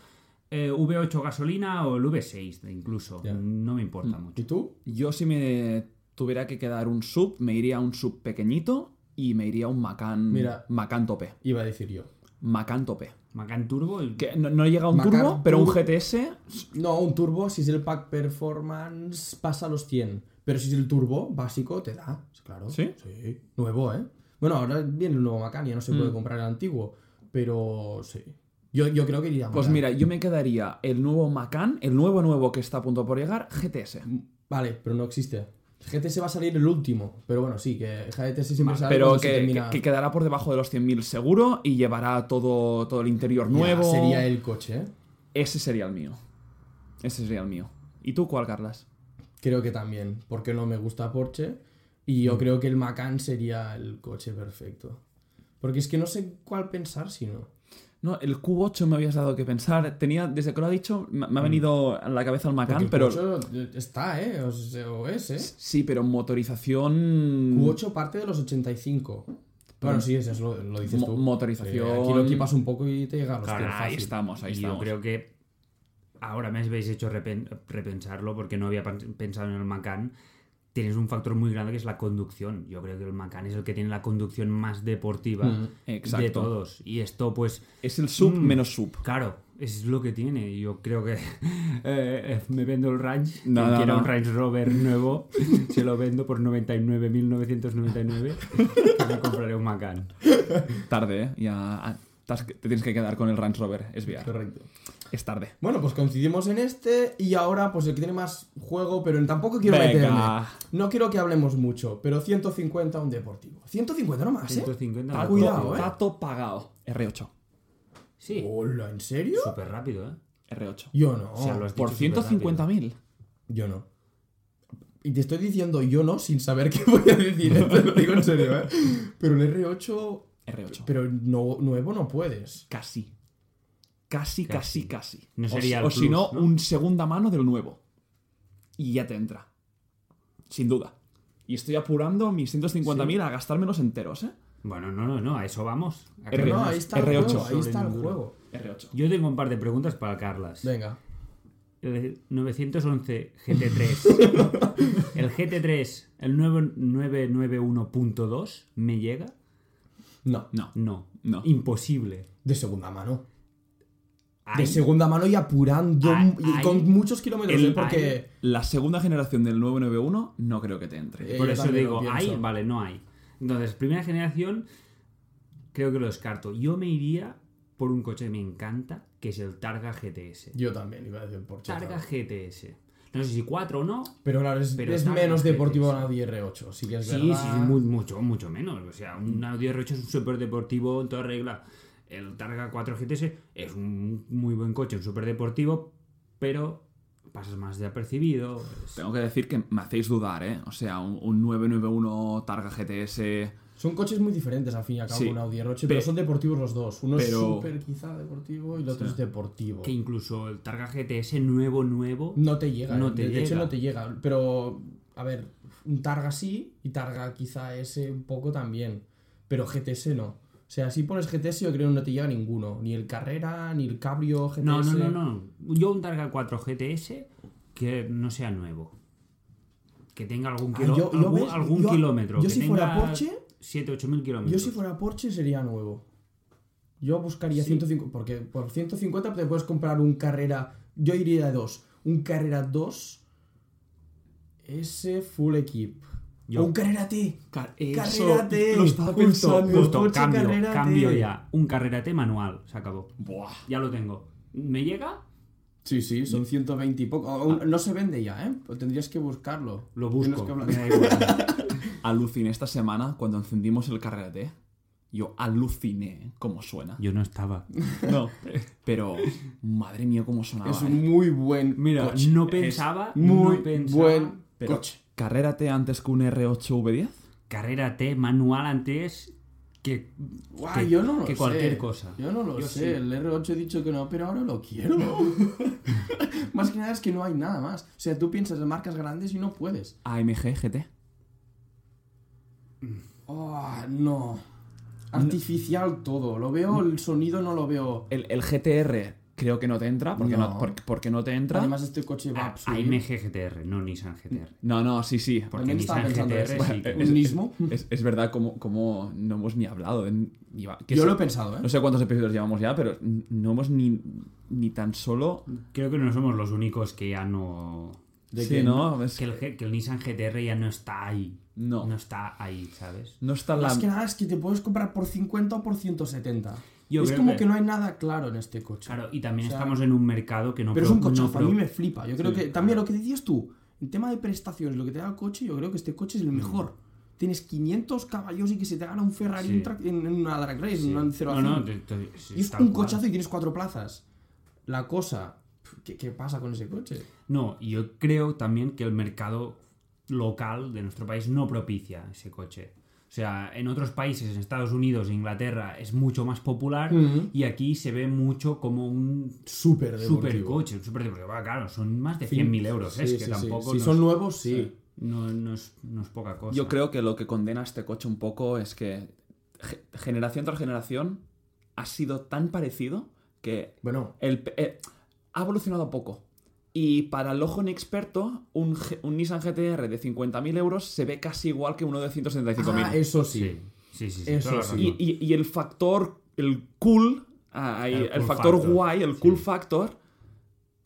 [SPEAKER 3] eh, V8 gasolina o el V6 incluso. No me importa
[SPEAKER 2] ¿Y
[SPEAKER 3] mucho.
[SPEAKER 2] tú?
[SPEAKER 1] Yo si me tuviera que quedar un sub, me iría a un sub pequeñito y me iría a un Macan,
[SPEAKER 2] Mira.
[SPEAKER 1] Macan tope.
[SPEAKER 2] Iba a decir yo.
[SPEAKER 1] Macan tope.
[SPEAKER 3] Macan Turbo, el-
[SPEAKER 1] Que no, no llega a un
[SPEAKER 2] Macan
[SPEAKER 1] turbo, pero un. GTS
[SPEAKER 2] No, un turbo, si es el pack performance, pasa a los 100. Pero si es el turbo básico, te da. Claro.
[SPEAKER 1] ¿Sí?
[SPEAKER 2] Sí. Nuevo, ¿eh? Bueno, ahora viene el nuevo Macan, ya no se puede
[SPEAKER 1] Mm.
[SPEAKER 2] comprar el antiguo. Pero sí. Yo, yo creo que iría
[SPEAKER 1] Pues mira, yo me quedaría el nuevo Macan, el nuevo nuevo que está a punto por llegar, GTS.
[SPEAKER 2] Vale, pero no existe. GTS va a salir el último. Pero bueno, sí, que GTS siempre
[SPEAKER 3] Va,
[SPEAKER 2] sale
[SPEAKER 1] Pero
[SPEAKER 2] cuando se
[SPEAKER 1] que,
[SPEAKER 2] termina-
[SPEAKER 1] que- que quedará por debajo de los 100.000 seguro y llevará todo, todo el interior
[SPEAKER 2] Ya,
[SPEAKER 1] nuevo.
[SPEAKER 2] sería el coche, ¿eh?
[SPEAKER 1] Ese sería el mío. Ese sería el mío. ¿Y tú cuál, Carlas?
[SPEAKER 2] Creo que también, porque no me gusta Porsche. Y
[SPEAKER 1] Mm.
[SPEAKER 2] yo creo que el Macan sería el coche perfecto. Porque es que no sé cuál pensar si no.
[SPEAKER 1] El Q8 me habías dado que pensar. Tenía, desde que lo ha dicho, me, ha venido a la cabeza el Macan,
[SPEAKER 2] el
[SPEAKER 1] pero.
[SPEAKER 2] Q8 está, ¿eh? O, es, ¿eh?
[SPEAKER 1] Sí, pero motorización.
[SPEAKER 2] Q8 parte de los 85. Bueno, sí, eso es lo, lo dices
[SPEAKER 1] Mo-
[SPEAKER 2] tú.
[SPEAKER 1] motorización.
[SPEAKER 2] Eh, aquí lo equipas un poco y te llega a los
[SPEAKER 3] Claro,
[SPEAKER 2] 100
[SPEAKER 1] Ahí estamos, ahí
[SPEAKER 3] y yo
[SPEAKER 1] estamos.
[SPEAKER 3] creo que ahora me habéis hecho repen- repensarlo porque no había pensado en el Macan. Tienes un factor muy grande que es la conducción. Yo creo que el Macan es el que tiene la conducción más deportiva
[SPEAKER 2] Mm,
[SPEAKER 3] de todos. Y esto, pues,
[SPEAKER 1] Es el sub
[SPEAKER 3] Mm.
[SPEAKER 1] menos sub.
[SPEAKER 3] claro, es lo que tiene. Yo creo que eh, eh, me vendo el Range.
[SPEAKER 1] No, no,
[SPEAKER 3] quiera
[SPEAKER 1] no.
[SPEAKER 3] un Range Rover nuevo, se lo vendo por 99.999. que me compraré un Macan.
[SPEAKER 1] Tarde, ¿eh? Ya ah, te tienes que quedar con el Range Rover SVR.
[SPEAKER 2] Correcto.
[SPEAKER 1] Es tarde.
[SPEAKER 2] Bueno, pues coincidimos en este y ahora pues el que tiene más juego, pero tampoco quiero
[SPEAKER 1] Venga.
[SPEAKER 2] meterme. No quiero que hablemos mucho, pero 150 un deportivo. 150 nomás, ¿eh?
[SPEAKER 3] 150
[SPEAKER 2] Ah,
[SPEAKER 3] la
[SPEAKER 2] cuidado. ¿eh?
[SPEAKER 1] Tato pagado. R8.
[SPEAKER 3] Sí,
[SPEAKER 2] Hola, ¿en serio?
[SPEAKER 3] súper rápido, ¿eh?
[SPEAKER 1] R8.
[SPEAKER 2] Yo no.
[SPEAKER 3] O sea, lo has
[SPEAKER 1] Por
[SPEAKER 3] dicho súper
[SPEAKER 1] 150.000.
[SPEAKER 2] Yo no. Y te estoy diciendo yo no sin saber qué voy a decir. ¿eh? Te lo digo en serio, ¿eh? Pero el R8...
[SPEAKER 1] R8.
[SPEAKER 2] Pero no, nuevo no puedes.
[SPEAKER 1] Casi. casi, casi, casi.
[SPEAKER 3] No
[SPEAKER 1] O
[SPEAKER 3] sería el
[SPEAKER 1] o, si
[SPEAKER 3] plus,
[SPEAKER 1] no,
[SPEAKER 3] ¿no?
[SPEAKER 1] un segunda mano del nuevo. Y ya te entra. Sin duda. Y estoy apurando mis 150.000 a gastármelos enteros, ¿eh?
[SPEAKER 3] Bueno, no, no, no, a eso vamos. A que
[SPEAKER 1] R-
[SPEAKER 2] No,
[SPEAKER 3] vamos.
[SPEAKER 2] ahí está el
[SPEAKER 1] R8.
[SPEAKER 2] juego, ahí está el juego.
[SPEAKER 1] R8.
[SPEAKER 3] Yo tengo un par de preguntas para Carlas.
[SPEAKER 2] Venga.
[SPEAKER 3] El 911 GT3. ¿El GT3, el 991.2, me llega?
[SPEAKER 2] No,
[SPEAKER 1] No.
[SPEAKER 3] No.
[SPEAKER 1] No.
[SPEAKER 3] Imposible.
[SPEAKER 2] de segunda mano.
[SPEAKER 3] Hay-
[SPEAKER 2] De segunda mano y apurando
[SPEAKER 3] Hay-
[SPEAKER 2] con muchos kilómetros,
[SPEAKER 3] el-
[SPEAKER 2] ¿eh? Porque...
[SPEAKER 1] La segunda generación del 991 no creo que te entre.
[SPEAKER 2] Eh,
[SPEAKER 3] Por eso digo. ¿hay? Vale, no hay. Entonces, primera generación, creo que lo descarto. Yo me iría por un coche que me encanta, que es el Targa GTS.
[SPEAKER 2] Yo también iba a decir Porsche.
[SPEAKER 3] Targa
[SPEAKER 2] claro.
[SPEAKER 3] GTS. No sé si 4 o no.
[SPEAKER 2] Pero claro, es,
[SPEAKER 3] Pero
[SPEAKER 2] es
[SPEAKER 3] Targa
[SPEAKER 2] menos deportivo que un Audi R8, sí que es
[SPEAKER 3] Sí,
[SPEAKER 2] verdad.
[SPEAKER 3] sí, sí, muy- mucho, mucho menos. O sea, un Audi R8 es un súper deportivo en toda regla. El Targa 4 GTS es un muy buen coche, un súper deportivo, pero pasas más de apercibido.
[SPEAKER 1] Tengo que decir que me hacéis dudar, ¿eh? O sea, un, un 991 Targa GTS.
[SPEAKER 2] Son coches muy diferentes al fin y al cabo
[SPEAKER 1] Sí.
[SPEAKER 2] un Audi R8,
[SPEAKER 1] Pe-
[SPEAKER 2] pero son deportivos los dos. Uno
[SPEAKER 1] pero-
[SPEAKER 2] es súper quizá deportivo y el otro
[SPEAKER 1] Sí.
[SPEAKER 2] es deportivo.
[SPEAKER 3] Que incluso el Targa GTS nuevo, nuevo,
[SPEAKER 2] No te llega,
[SPEAKER 3] No
[SPEAKER 2] eh,
[SPEAKER 3] te
[SPEAKER 2] de, de hecho
[SPEAKER 3] llega.
[SPEAKER 2] no te llega. Pero, a ver, un Targa sí y Targa quizá ese un poco también. Pero GTS no. O sea, si pones GTS yo creo que no te llega ninguno. Ni el Carrera, ni el Cabrio GTS.
[SPEAKER 3] No, no, no, no. Yo un Targa 4 GTS que no sea nuevo. Que tenga algún,
[SPEAKER 2] Ah,
[SPEAKER 3] kilo-
[SPEAKER 2] yo- yo
[SPEAKER 3] algún,
[SPEAKER 2] ves,
[SPEAKER 3] algún
[SPEAKER 2] yo-
[SPEAKER 3] kilómetro.
[SPEAKER 2] yo
[SPEAKER 3] que
[SPEAKER 2] si fuera
[SPEAKER 3] tenga
[SPEAKER 2] Porsche,
[SPEAKER 3] 7, 8 mil kilómetros.
[SPEAKER 2] Yo si fuera Porsche sería nuevo. Yo buscaría 150, porque por 150 te puedes comprar un Carrera, yo iría de dos, un Carrera 2 ese full equip.
[SPEAKER 3] Yo-
[SPEAKER 2] O un Carrera T.
[SPEAKER 1] Car-
[SPEAKER 2] Carrera T.
[SPEAKER 1] lo estaba
[SPEAKER 2] Justo,
[SPEAKER 3] cambio,
[SPEAKER 2] Carrera
[SPEAKER 3] cambio
[SPEAKER 2] T.
[SPEAKER 3] ya. Un carrera T manual, se acabó.
[SPEAKER 1] Buah.
[SPEAKER 3] Ya lo tengo. ¿Me llega?
[SPEAKER 2] Sí, sí, son 120 y poco. Aún No se vende ya, ¿eh? Pues tendrías que buscarlo.
[SPEAKER 3] Lo busco.
[SPEAKER 2] que hablar-
[SPEAKER 3] me da igual.
[SPEAKER 1] Aluciné esta semana cuando encendimos el Carrera T. Yo aluciné cómo suena.
[SPEAKER 3] Yo no estaba.
[SPEAKER 1] No. Pero, madre mía, cómo sonaba.
[SPEAKER 2] Es
[SPEAKER 1] ¿eh?
[SPEAKER 2] un muy buen
[SPEAKER 3] Mira,
[SPEAKER 2] coche.
[SPEAKER 3] no
[SPEAKER 1] Es
[SPEAKER 3] pensaba,
[SPEAKER 2] muy
[SPEAKER 3] no pensaba.
[SPEAKER 2] buen
[SPEAKER 1] Pero,
[SPEAKER 2] coche.
[SPEAKER 1] ¿Carrera T antes que un R8 V10?
[SPEAKER 3] Carrera T manual antes que,
[SPEAKER 2] Guau,
[SPEAKER 3] que-
[SPEAKER 2] yo no lo
[SPEAKER 3] que
[SPEAKER 2] sé.
[SPEAKER 3] cualquier cosa.
[SPEAKER 2] Yo no lo
[SPEAKER 3] Yo
[SPEAKER 2] sé.
[SPEAKER 3] sí.
[SPEAKER 2] El R8 he dicho que no, pero ahora lo quiero. más que nada es que no hay nada más. O sea, tú piensas en marcas grandes y no puedes.
[SPEAKER 1] AMG GT.
[SPEAKER 2] Oh, no. Artificial todo. Lo veo, el sonido no lo veo.
[SPEAKER 1] El, el GTR creo que no te entra. porque no,
[SPEAKER 2] No.
[SPEAKER 1] porque, porque no te entra.
[SPEAKER 2] Además, este coche va
[SPEAKER 3] A-
[SPEAKER 2] a.
[SPEAKER 3] AMG GTR, no Nissan GTR.
[SPEAKER 1] No, no, sí, sí.
[SPEAKER 3] Porque
[SPEAKER 2] También estaba
[SPEAKER 3] Nissan
[SPEAKER 2] pensando
[SPEAKER 3] GTR
[SPEAKER 2] eso.
[SPEAKER 3] sí que-
[SPEAKER 1] Es-
[SPEAKER 2] Un Nismo.
[SPEAKER 1] Es, es verdad como, como no hemos ni hablado. ni va-
[SPEAKER 2] Yo
[SPEAKER 1] sé-
[SPEAKER 2] lo he pensado, ¿eh?
[SPEAKER 1] No sé cuántos episodios llevamos ya, pero no hemos ni, ni tan solo...
[SPEAKER 3] Creo que no somos los únicos que ya no...
[SPEAKER 2] De
[SPEAKER 1] sí,
[SPEAKER 2] que-
[SPEAKER 1] ¿no? Es-
[SPEAKER 3] Que el, que el Nissan GTR ya no está ahí.
[SPEAKER 1] No.
[SPEAKER 3] No está ahí, ¿sabes?
[SPEAKER 1] No está la...
[SPEAKER 2] Más que nada es que te puedes comprar por 50 o por 170.
[SPEAKER 3] Yo
[SPEAKER 2] es
[SPEAKER 3] creo
[SPEAKER 2] como
[SPEAKER 3] que-
[SPEAKER 2] que... no hay nada claro en este coche.
[SPEAKER 3] Claro, y también
[SPEAKER 2] O sea,
[SPEAKER 3] estamos en un mercado que no...
[SPEAKER 2] Pero es un cochazo,
[SPEAKER 3] no pro-
[SPEAKER 2] a mí me flipa. Yo creo
[SPEAKER 1] Sí,
[SPEAKER 2] que también lo que decías tú, en tema de prestaciones, lo que te da el coche, yo creo que este coche es
[SPEAKER 3] Mm.
[SPEAKER 2] el mejor. Tienes 500 caballos y que se te gana un Ferrari
[SPEAKER 3] Sí.
[SPEAKER 2] en, una drag race,
[SPEAKER 3] Sí.
[SPEAKER 2] en una 0 a
[SPEAKER 3] No, no,
[SPEAKER 2] 100.
[SPEAKER 3] te- te- sí,
[SPEAKER 2] Y es un
[SPEAKER 3] cual.
[SPEAKER 2] cochazo y tienes cuatro plazas. La cosa, ¿qué, qué pasa con ese coche?
[SPEAKER 3] No, y yo creo también que el mercado local de nuestro país no propicia ese coche. O sea, en otros países, en Estados Unidos e Inglaterra, es mucho más popular y aquí se ve mucho como un
[SPEAKER 2] Súper
[SPEAKER 3] super
[SPEAKER 2] deportivo.
[SPEAKER 3] coche, un super deportivo. Ah, Claro, son más de
[SPEAKER 2] Fin.
[SPEAKER 3] 100.000 euros,
[SPEAKER 2] Sí,
[SPEAKER 3] es
[SPEAKER 2] sí,
[SPEAKER 3] que
[SPEAKER 2] sí.
[SPEAKER 3] tampoco...
[SPEAKER 2] Si son nuevos, sí.
[SPEAKER 3] No, no es, no es poca cosa.
[SPEAKER 1] Yo creo que lo que condena a este coche un poco es que ge- generación tras generación ha sido tan parecido que
[SPEAKER 2] Bueno,
[SPEAKER 1] el, eh, ha evolucionado poco. Y para el ojo inexperto, un, G- un Nissan GTR de 50.000 euros se ve casi igual que uno de 175.000.
[SPEAKER 2] ah, eso sí.
[SPEAKER 3] Sí, sí, sí. sí,
[SPEAKER 2] Eso
[SPEAKER 1] y, y- y el factor, el cool, ah, ahí,
[SPEAKER 3] El
[SPEAKER 1] el,
[SPEAKER 3] cool
[SPEAKER 1] factor
[SPEAKER 3] factor,
[SPEAKER 1] guay, el
[SPEAKER 3] sí.
[SPEAKER 1] cool factor,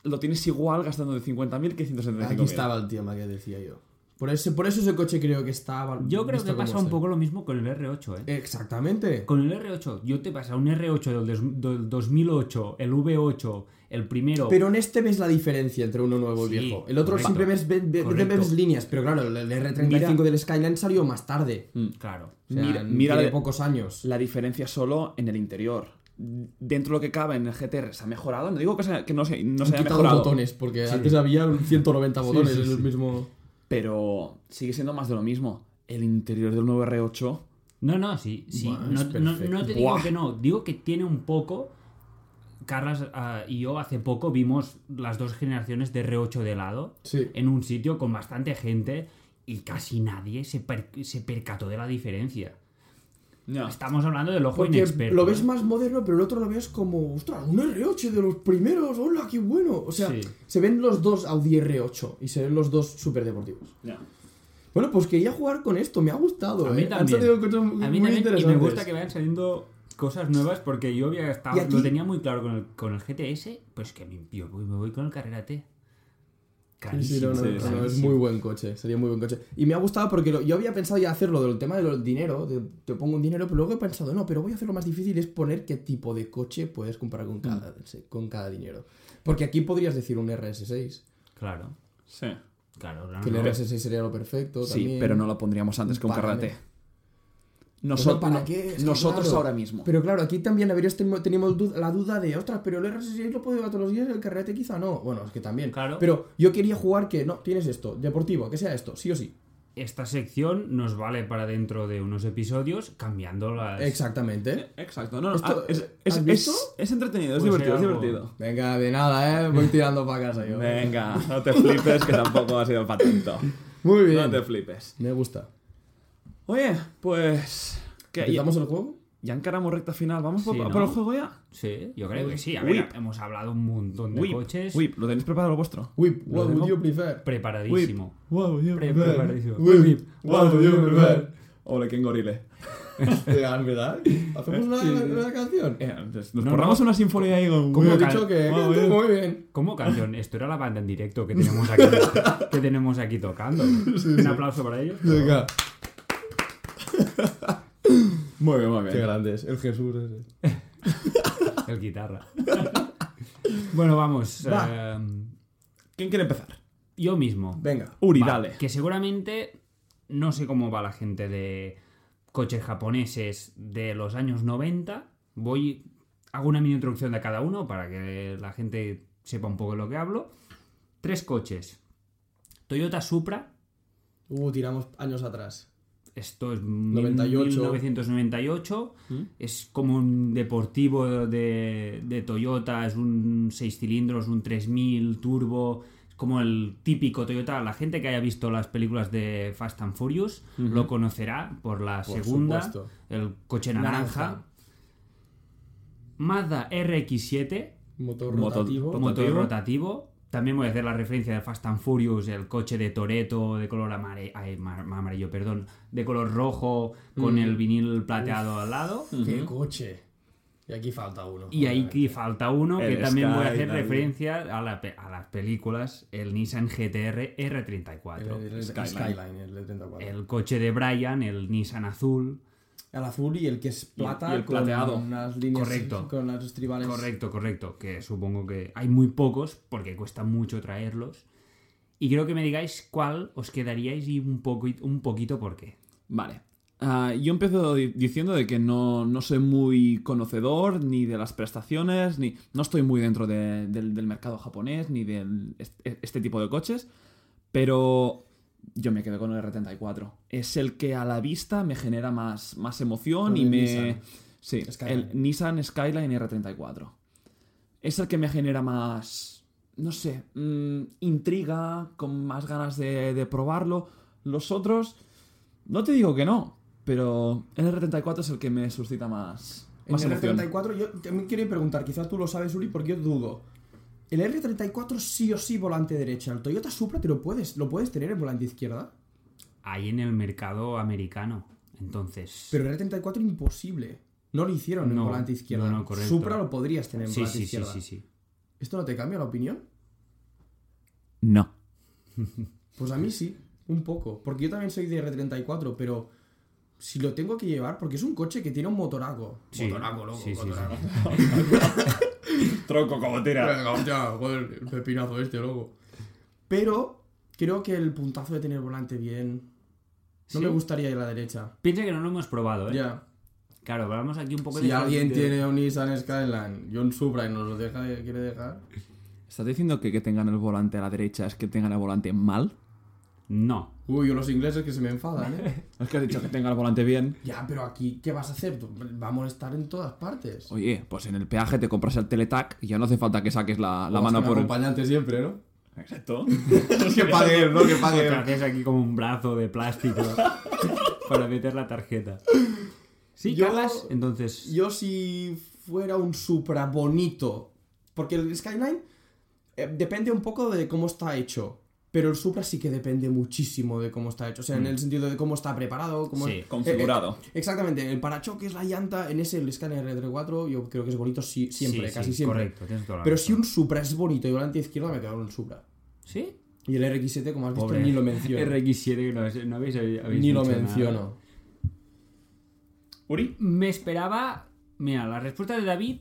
[SPEAKER 1] lo tienes igual gastando de 50.000 que 175.000.
[SPEAKER 2] Aquí estaba el tema que decía yo. Por, ese, por eso ese coche creo que estaba.
[SPEAKER 3] Yo creo que pasa un
[SPEAKER 2] está.
[SPEAKER 3] poco lo mismo con el R8, ¿eh?
[SPEAKER 2] Exactamente.
[SPEAKER 3] Con el R8, yo te pasa un R8 del, des- del 2008, el V8, el primero.
[SPEAKER 2] Pero en este ves la diferencia entre uno nuevo y
[SPEAKER 3] Sí,
[SPEAKER 2] viejo. El otro
[SPEAKER 3] correcto.
[SPEAKER 2] siempre ves, ve- ve-
[SPEAKER 3] Correcto.
[SPEAKER 2] ves líneas, pero claro, el, el R35
[SPEAKER 1] Mira-
[SPEAKER 2] del Skyline salió más tarde.
[SPEAKER 3] Claro.
[SPEAKER 2] O sea,
[SPEAKER 1] Mira- mira de-
[SPEAKER 2] pocos años.
[SPEAKER 1] La diferencia solo en el interior. Dentro de lo que cabe en el GTR se ha mejorado. No digo que, se- que no se, no
[SPEAKER 2] Han
[SPEAKER 1] se haya
[SPEAKER 2] quitado
[SPEAKER 1] mejorado.
[SPEAKER 2] botones, porque antes había 190 botones
[SPEAKER 3] sí,
[SPEAKER 2] en el
[SPEAKER 3] sí.
[SPEAKER 2] mismo.
[SPEAKER 1] Pero sigue siendo más de lo mismo. El interior del nuevo R8.
[SPEAKER 3] No, no, sí, sí.
[SPEAKER 2] Buah,
[SPEAKER 3] no, no- no te digo
[SPEAKER 1] Buah.
[SPEAKER 3] que no, digo que tiene un poco Carlas ah, y yo hace poco vimos las dos generaciones de R8 de lado
[SPEAKER 2] Sí.
[SPEAKER 3] en un sitio con bastante gente y casi nadie se, per- se percató de la diferencia. Estamos hablando del ojo
[SPEAKER 2] Porque
[SPEAKER 3] inexperto.
[SPEAKER 2] lo ves
[SPEAKER 3] ¿eh?
[SPEAKER 2] más moderno, pero el otro lo ves como, ostras, un R8 de los primeros, hola, qué bueno. O sea,
[SPEAKER 3] Sí.
[SPEAKER 2] se ven los dos Audi R8 y se ven los dos súper deportivos.
[SPEAKER 1] Ya.
[SPEAKER 2] Bueno, pues quería jugar con esto, me ha gustado.
[SPEAKER 3] A mí
[SPEAKER 2] ¿eh? Han
[SPEAKER 3] también.
[SPEAKER 2] salido cosas muy
[SPEAKER 3] A mí también, y me gusta que vayan saliendo cosas nuevas porque yo había estado, lo tenía muy claro con el, con el GTS, pues que me, yo voy- me voy con el Carrera T.
[SPEAKER 2] Sí, sí, no, no,
[SPEAKER 1] Sí,
[SPEAKER 2] no,
[SPEAKER 1] sí,
[SPEAKER 2] no, es muy buen coche, sería muy buen coche. Y me ha gustado porque lo- yo había pensado ya hacerlo del tema del dinero, de, te pongo un dinero, pero luego he pensado, no, pero voy a hacerlo más difícil, es poner qué tipo de coche puedes comprar con cada,
[SPEAKER 3] Mm.
[SPEAKER 2] con cada dinero. Porque aquí podrías decir un RS6,
[SPEAKER 3] Claro,
[SPEAKER 1] Sí.
[SPEAKER 3] claro. no,
[SPEAKER 2] que el
[SPEAKER 3] no.
[SPEAKER 2] RS6 sería lo perfecto.
[SPEAKER 1] Sí,
[SPEAKER 2] también.
[SPEAKER 1] pero no lo pondríamos antes que un
[SPEAKER 2] Págame.
[SPEAKER 1] karate.
[SPEAKER 2] Bueno,
[SPEAKER 1] Nosotros,
[SPEAKER 2] ¿para qué? Es que
[SPEAKER 1] nosotros
[SPEAKER 2] claro.
[SPEAKER 1] ahora mismo.
[SPEAKER 2] Pero claro, aquí también habrías ten- tenido du- la duda de, ostras, pero el RS6 lo puedo llevar todos los días, el carrete quizá no. Bueno, es que también.
[SPEAKER 3] Claro.
[SPEAKER 2] Pero yo quería jugar que, no, tienes esto, deportivo, que sea esto, sí o sí.
[SPEAKER 3] Esta sección nos vale para dentro de unos episodios cambiando las...
[SPEAKER 2] Exactamente.
[SPEAKER 1] Exacto, no, no,
[SPEAKER 2] Esto,
[SPEAKER 1] ah, es,
[SPEAKER 2] eh,
[SPEAKER 1] es,
[SPEAKER 2] ¿has
[SPEAKER 1] es-
[SPEAKER 2] visto?
[SPEAKER 1] es entretenido, es
[SPEAKER 3] Pues
[SPEAKER 1] divertido, es divertido.
[SPEAKER 2] Venga, de nada, eh. Voy tirando para casa yo.
[SPEAKER 1] Venga, no te flipes que tampoco ha sido para tanto.
[SPEAKER 2] Muy
[SPEAKER 1] No
[SPEAKER 2] bien.
[SPEAKER 1] te flipes.
[SPEAKER 2] Me gusta.
[SPEAKER 1] Oye, pues... ¿qué? ¿Ya,
[SPEAKER 2] ¿Empezamos el juego?
[SPEAKER 1] ya encaramos recta final? ¿Vamos por,
[SPEAKER 3] Sí,
[SPEAKER 1] por
[SPEAKER 3] ¿no?
[SPEAKER 1] el juego ya?
[SPEAKER 3] Sí, yo creo que sí. A
[SPEAKER 1] Whip.
[SPEAKER 3] ver, hemos hablado un montón de
[SPEAKER 1] Whip,
[SPEAKER 3] coches.
[SPEAKER 1] Whip, ¿lo tenéis preparado lo vuestro?
[SPEAKER 2] Whip, what would you prefer?
[SPEAKER 3] Preparadísimo.
[SPEAKER 1] Wow, yo
[SPEAKER 3] Pre- preparadísimo.
[SPEAKER 2] Whip, what would you prefer?
[SPEAKER 1] Ole, qué engorile.
[SPEAKER 2] ¿verdad? ¿Hacemos una, una canción?
[SPEAKER 1] Eh, Nos
[SPEAKER 3] No,
[SPEAKER 1] borramos
[SPEAKER 3] no.
[SPEAKER 1] una sinfonía ahí con...
[SPEAKER 2] Como he
[SPEAKER 3] cal-
[SPEAKER 2] dicho que...
[SPEAKER 1] Wow,
[SPEAKER 2] que
[SPEAKER 1] bien.
[SPEAKER 2] Muy bien.
[SPEAKER 3] ¿Cómo canción? Esto era la banda en directo que tenemos aquí, que tenemos aquí tocando. Un aplauso para ellos.
[SPEAKER 2] Venga.
[SPEAKER 1] Muy bien, muy bien.
[SPEAKER 2] Qué grande es. El Jesús ese.
[SPEAKER 3] El guitarra. bueno, vamos.
[SPEAKER 2] Va.
[SPEAKER 3] eh,
[SPEAKER 1] ¿Quién quiere empezar?
[SPEAKER 3] yo mismo.
[SPEAKER 2] Venga.
[SPEAKER 1] Uri,
[SPEAKER 3] Va,
[SPEAKER 1] dale.
[SPEAKER 3] Que seguramente no sé cómo va la gente de coches japoneses de los años 90. Voy. Hago una mini introducción de cada uno para que la gente sepa un poco de lo que hablo. Tres coches. Toyota Supra.
[SPEAKER 2] Uh, tiramos años atrás.
[SPEAKER 3] Esto es
[SPEAKER 2] 98.
[SPEAKER 3] 1998. Es como un deportivo de, de Toyota. Es un 6 cilindros, un 3000 turbo. Es como el típico Toyota. La gente que haya visto las películas de Fast and Furious lo conocerá por la
[SPEAKER 2] Por
[SPEAKER 3] segunda.
[SPEAKER 2] supuesto.
[SPEAKER 3] El coche naranja.
[SPEAKER 2] Naranja.
[SPEAKER 3] Mazda RX7.
[SPEAKER 2] Motor
[SPEAKER 1] Motor-
[SPEAKER 2] rotativo.
[SPEAKER 1] motor-
[SPEAKER 3] Motor
[SPEAKER 1] Rotativo.
[SPEAKER 3] También voy a hacer la referencia de Fast and Furious, el coche de Toreto de color amare- ay, ma- amarillo, perdón, de color rojo con
[SPEAKER 2] Mm.
[SPEAKER 3] el vinil plateado al lado.
[SPEAKER 2] ¡Qué coche! Y aquí falta uno.
[SPEAKER 3] Y ahí que falta uno que
[SPEAKER 1] El
[SPEAKER 3] también voy a hacer referencia a, la a las películas, el Nissan GTR R34.
[SPEAKER 2] El, el- el
[SPEAKER 1] Skyline.
[SPEAKER 2] Skyline, el de 34.
[SPEAKER 3] El coche de Brian, el Nissan azul.
[SPEAKER 2] El azul y el que es plata
[SPEAKER 1] y el plateado.
[SPEAKER 2] con unas líneas
[SPEAKER 3] Correcto.
[SPEAKER 2] con las estribales.
[SPEAKER 3] Correcto, correcto. Que supongo que hay muy pocos porque cuesta mucho traerlos. Y quiero que me digáis cuál os quedaríais y un, poco, un poquito por qué.
[SPEAKER 1] Vale. Ah, yo empiezo di- diciendo de que no, no soy muy conocedor ni de las prestaciones, ni no estoy muy dentro de- del, del mercado japonés, ni de este tipo de coches, pero yo me quedo con el R34. Es el que a la vista me genera más, más emoción y me...
[SPEAKER 2] Nissan
[SPEAKER 1] Sí,
[SPEAKER 2] Skyline.
[SPEAKER 1] el Nissan Skyline R34. Es el que me genera más, no sé, mm, intriga, con más ganas de, de probarlo. Los otros, no te digo que no, pero el R34 es el que me suscita más,
[SPEAKER 2] En
[SPEAKER 1] más
[SPEAKER 2] el
[SPEAKER 1] emoción.
[SPEAKER 2] R34, yo también quiero preguntar, quizás tú lo sabes, Uri, porque yo dudo. El R34 sí o sí volante derecha. El Toyota Supra te lo puedes, lo puedes tener en volante izquierda.
[SPEAKER 3] Hay en el mercado americano. Entonces.
[SPEAKER 2] Pero el R34 imposible. No lo hicieron en
[SPEAKER 3] No,
[SPEAKER 2] volante izquierda.
[SPEAKER 3] no, no, correcto.
[SPEAKER 2] Supra lo podrías tener en
[SPEAKER 3] sí,
[SPEAKER 2] volante
[SPEAKER 3] sí, sí,
[SPEAKER 2] izquierda.
[SPEAKER 3] sí, sí.
[SPEAKER 2] ¿Esto no te cambia la opinión?
[SPEAKER 1] No.
[SPEAKER 2] Pues a mí sí, un poco. Porque yo también soy de R34, pero si lo tengo que llevar, porque es un coche que tiene un motoraco.
[SPEAKER 3] Sí,
[SPEAKER 2] motoraco, loco,
[SPEAKER 3] sí, sí,
[SPEAKER 2] motoraco.
[SPEAKER 1] Tronco como tira.
[SPEAKER 2] Venga, joder, el pepinazo este, loco. Pero creo que el puntazo de tener volante bien. No
[SPEAKER 3] ¿Sí?
[SPEAKER 2] me gustaría ir a la derecha.
[SPEAKER 3] Piensa que no lo hemos probado, ¿eh?
[SPEAKER 2] Ya.
[SPEAKER 3] Claro, hablamos aquí un poco
[SPEAKER 2] Si
[SPEAKER 3] de.
[SPEAKER 2] alguien
[SPEAKER 3] de-
[SPEAKER 2] tiene un Nissan Skyline y un Supra y nos lo deja, quiere dejar.
[SPEAKER 1] ¿Estás diciendo que que tengan el volante a la derecha es que tengan el volante mal?
[SPEAKER 3] No.
[SPEAKER 2] Uy, los ingleses que se me enfadan, ¿eh?
[SPEAKER 1] Es que has dicho que tenga el volante bien.
[SPEAKER 2] ya, pero aquí, ¿qué vas a hacer? Va a molestar en todas partes.
[SPEAKER 1] Oye, pues en el peaje te compras el teletac y ya no hace falta que saques la, la
[SPEAKER 2] O
[SPEAKER 1] mano por el...
[SPEAKER 2] acompañante siempre, ¿no?
[SPEAKER 1] Exacto.
[SPEAKER 2] que pague él, ¿no? Que pague él.
[SPEAKER 3] aquí como un brazo de plástico para meter la tarjeta. Sí,
[SPEAKER 2] Yo-
[SPEAKER 3] Carlas, entonces...
[SPEAKER 2] Yo si fuera un Supra bonito, porque el Skyline eh, depende un poco de cómo está hecho, pero el Supra sí que depende muchísimo de cómo está hecho, o sea, en el sentido de cómo está preparado, cómo
[SPEAKER 3] Sí,
[SPEAKER 2] eh, eh,
[SPEAKER 1] configurado.
[SPEAKER 2] exactamente, el parachoques, la llanta, en ese el Skyline R34 yo creo que es bonito sí- siempre,
[SPEAKER 3] Sí,
[SPEAKER 2] casi
[SPEAKER 3] sí,
[SPEAKER 2] siempre.
[SPEAKER 3] Correcto, tienes toda la
[SPEAKER 2] Pero si un Supra es bonito y volante izquierda me quedo con el Supra.
[SPEAKER 3] ¿Sí?
[SPEAKER 2] Y el RX7, como has visto,
[SPEAKER 3] Pobre.
[SPEAKER 2] ni lo menciono.
[SPEAKER 3] RX7 que no, habéis- no habéis, habéis
[SPEAKER 2] ni lo
[SPEAKER 3] nada.
[SPEAKER 2] menciono.
[SPEAKER 1] Uri.
[SPEAKER 3] Me esperaba... Mira, la respuesta de David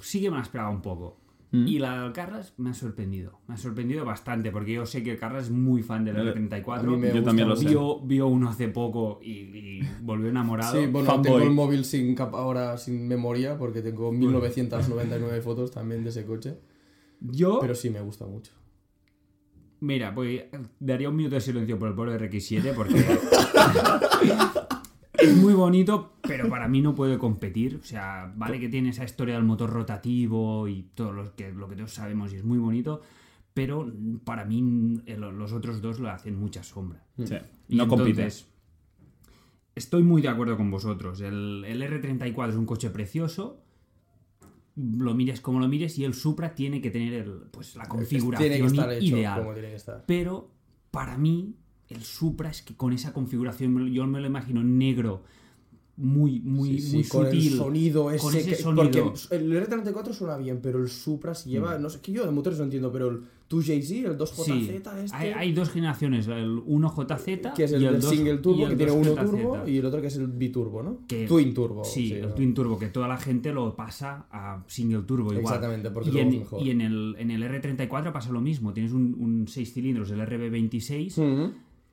[SPEAKER 3] sí que me la esperaba un poco.
[SPEAKER 1] Mm.
[SPEAKER 3] Y la del Carlas me ha sorprendido. Me ha sorprendido bastante porque yo sé que Carlas es muy fan del
[SPEAKER 2] A mí
[SPEAKER 3] R34.
[SPEAKER 2] me
[SPEAKER 1] Yo
[SPEAKER 2] gusta
[SPEAKER 1] también lo sé.
[SPEAKER 3] Vio, vio uno hace poco y, y volvió enamorado.
[SPEAKER 2] Sí, bueno,
[SPEAKER 1] Fanboy.
[SPEAKER 2] tengo el móvil sin capa ahora sin memoria porque tengo 1999 fotos también de ese coche.
[SPEAKER 3] Yo,
[SPEAKER 2] Pero sí me gusta mucho.
[SPEAKER 3] mira, pues daría un minuto de silencio por el pobre RX7 porque es muy bonito, pero para mí no puede competir. O sea, vale que tiene esa historia del motor rotativo y todo lo que, lo que todos sabemos y es muy bonito, pero para mí el- los otros dos le hacen mucha sombra.
[SPEAKER 1] Sí.
[SPEAKER 3] Y
[SPEAKER 1] No compites.
[SPEAKER 3] entonces, Estoy muy de acuerdo con vosotros. El, el R34 es un coche precioso. Lo mires como lo mires y el Supra tiene que tener el, pues, la configuración
[SPEAKER 2] tiene que estar hecho
[SPEAKER 3] ideal.
[SPEAKER 2] como tiene que estar.
[SPEAKER 3] Pero para mí, el Supra es que con esa configuración, yo me lo imagino negro, muy, muy,
[SPEAKER 2] Sí, sí,
[SPEAKER 3] muy
[SPEAKER 2] con
[SPEAKER 3] sutil.
[SPEAKER 2] el sonido ese,
[SPEAKER 3] con ese
[SPEAKER 2] que-
[SPEAKER 3] sonido.
[SPEAKER 2] porque el R34 suena bien, pero el Supra si lleva, no sé, que yo de motores no entiendo, pero el 2JZ, el 2JZ
[SPEAKER 3] Sí,
[SPEAKER 2] este,
[SPEAKER 3] hay, hay dos generaciones, el 1JZ
[SPEAKER 2] que es el,
[SPEAKER 3] y el
[SPEAKER 2] del
[SPEAKER 3] 2,
[SPEAKER 2] single turbo,
[SPEAKER 3] y el
[SPEAKER 2] que tiene uno
[SPEAKER 3] 2JZ.
[SPEAKER 2] turbo, y el otro que es el biturbo, ¿no?
[SPEAKER 3] Que-
[SPEAKER 2] Twin turbo.
[SPEAKER 3] Sí, el
[SPEAKER 2] ¿no?
[SPEAKER 3] Twin Turbo, que toda la gente lo pasa a single turbo igual.
[SPEAKER 2] Exactamente, porque
[SPEAKER 3] y en,
[SPEAKER 2] mejor.
[SPEAKER 3] y en el, en el R34 pasa lo mismo. Tienes un 6 cilindros, el RB26,
[SPEAKER 2] Ujú.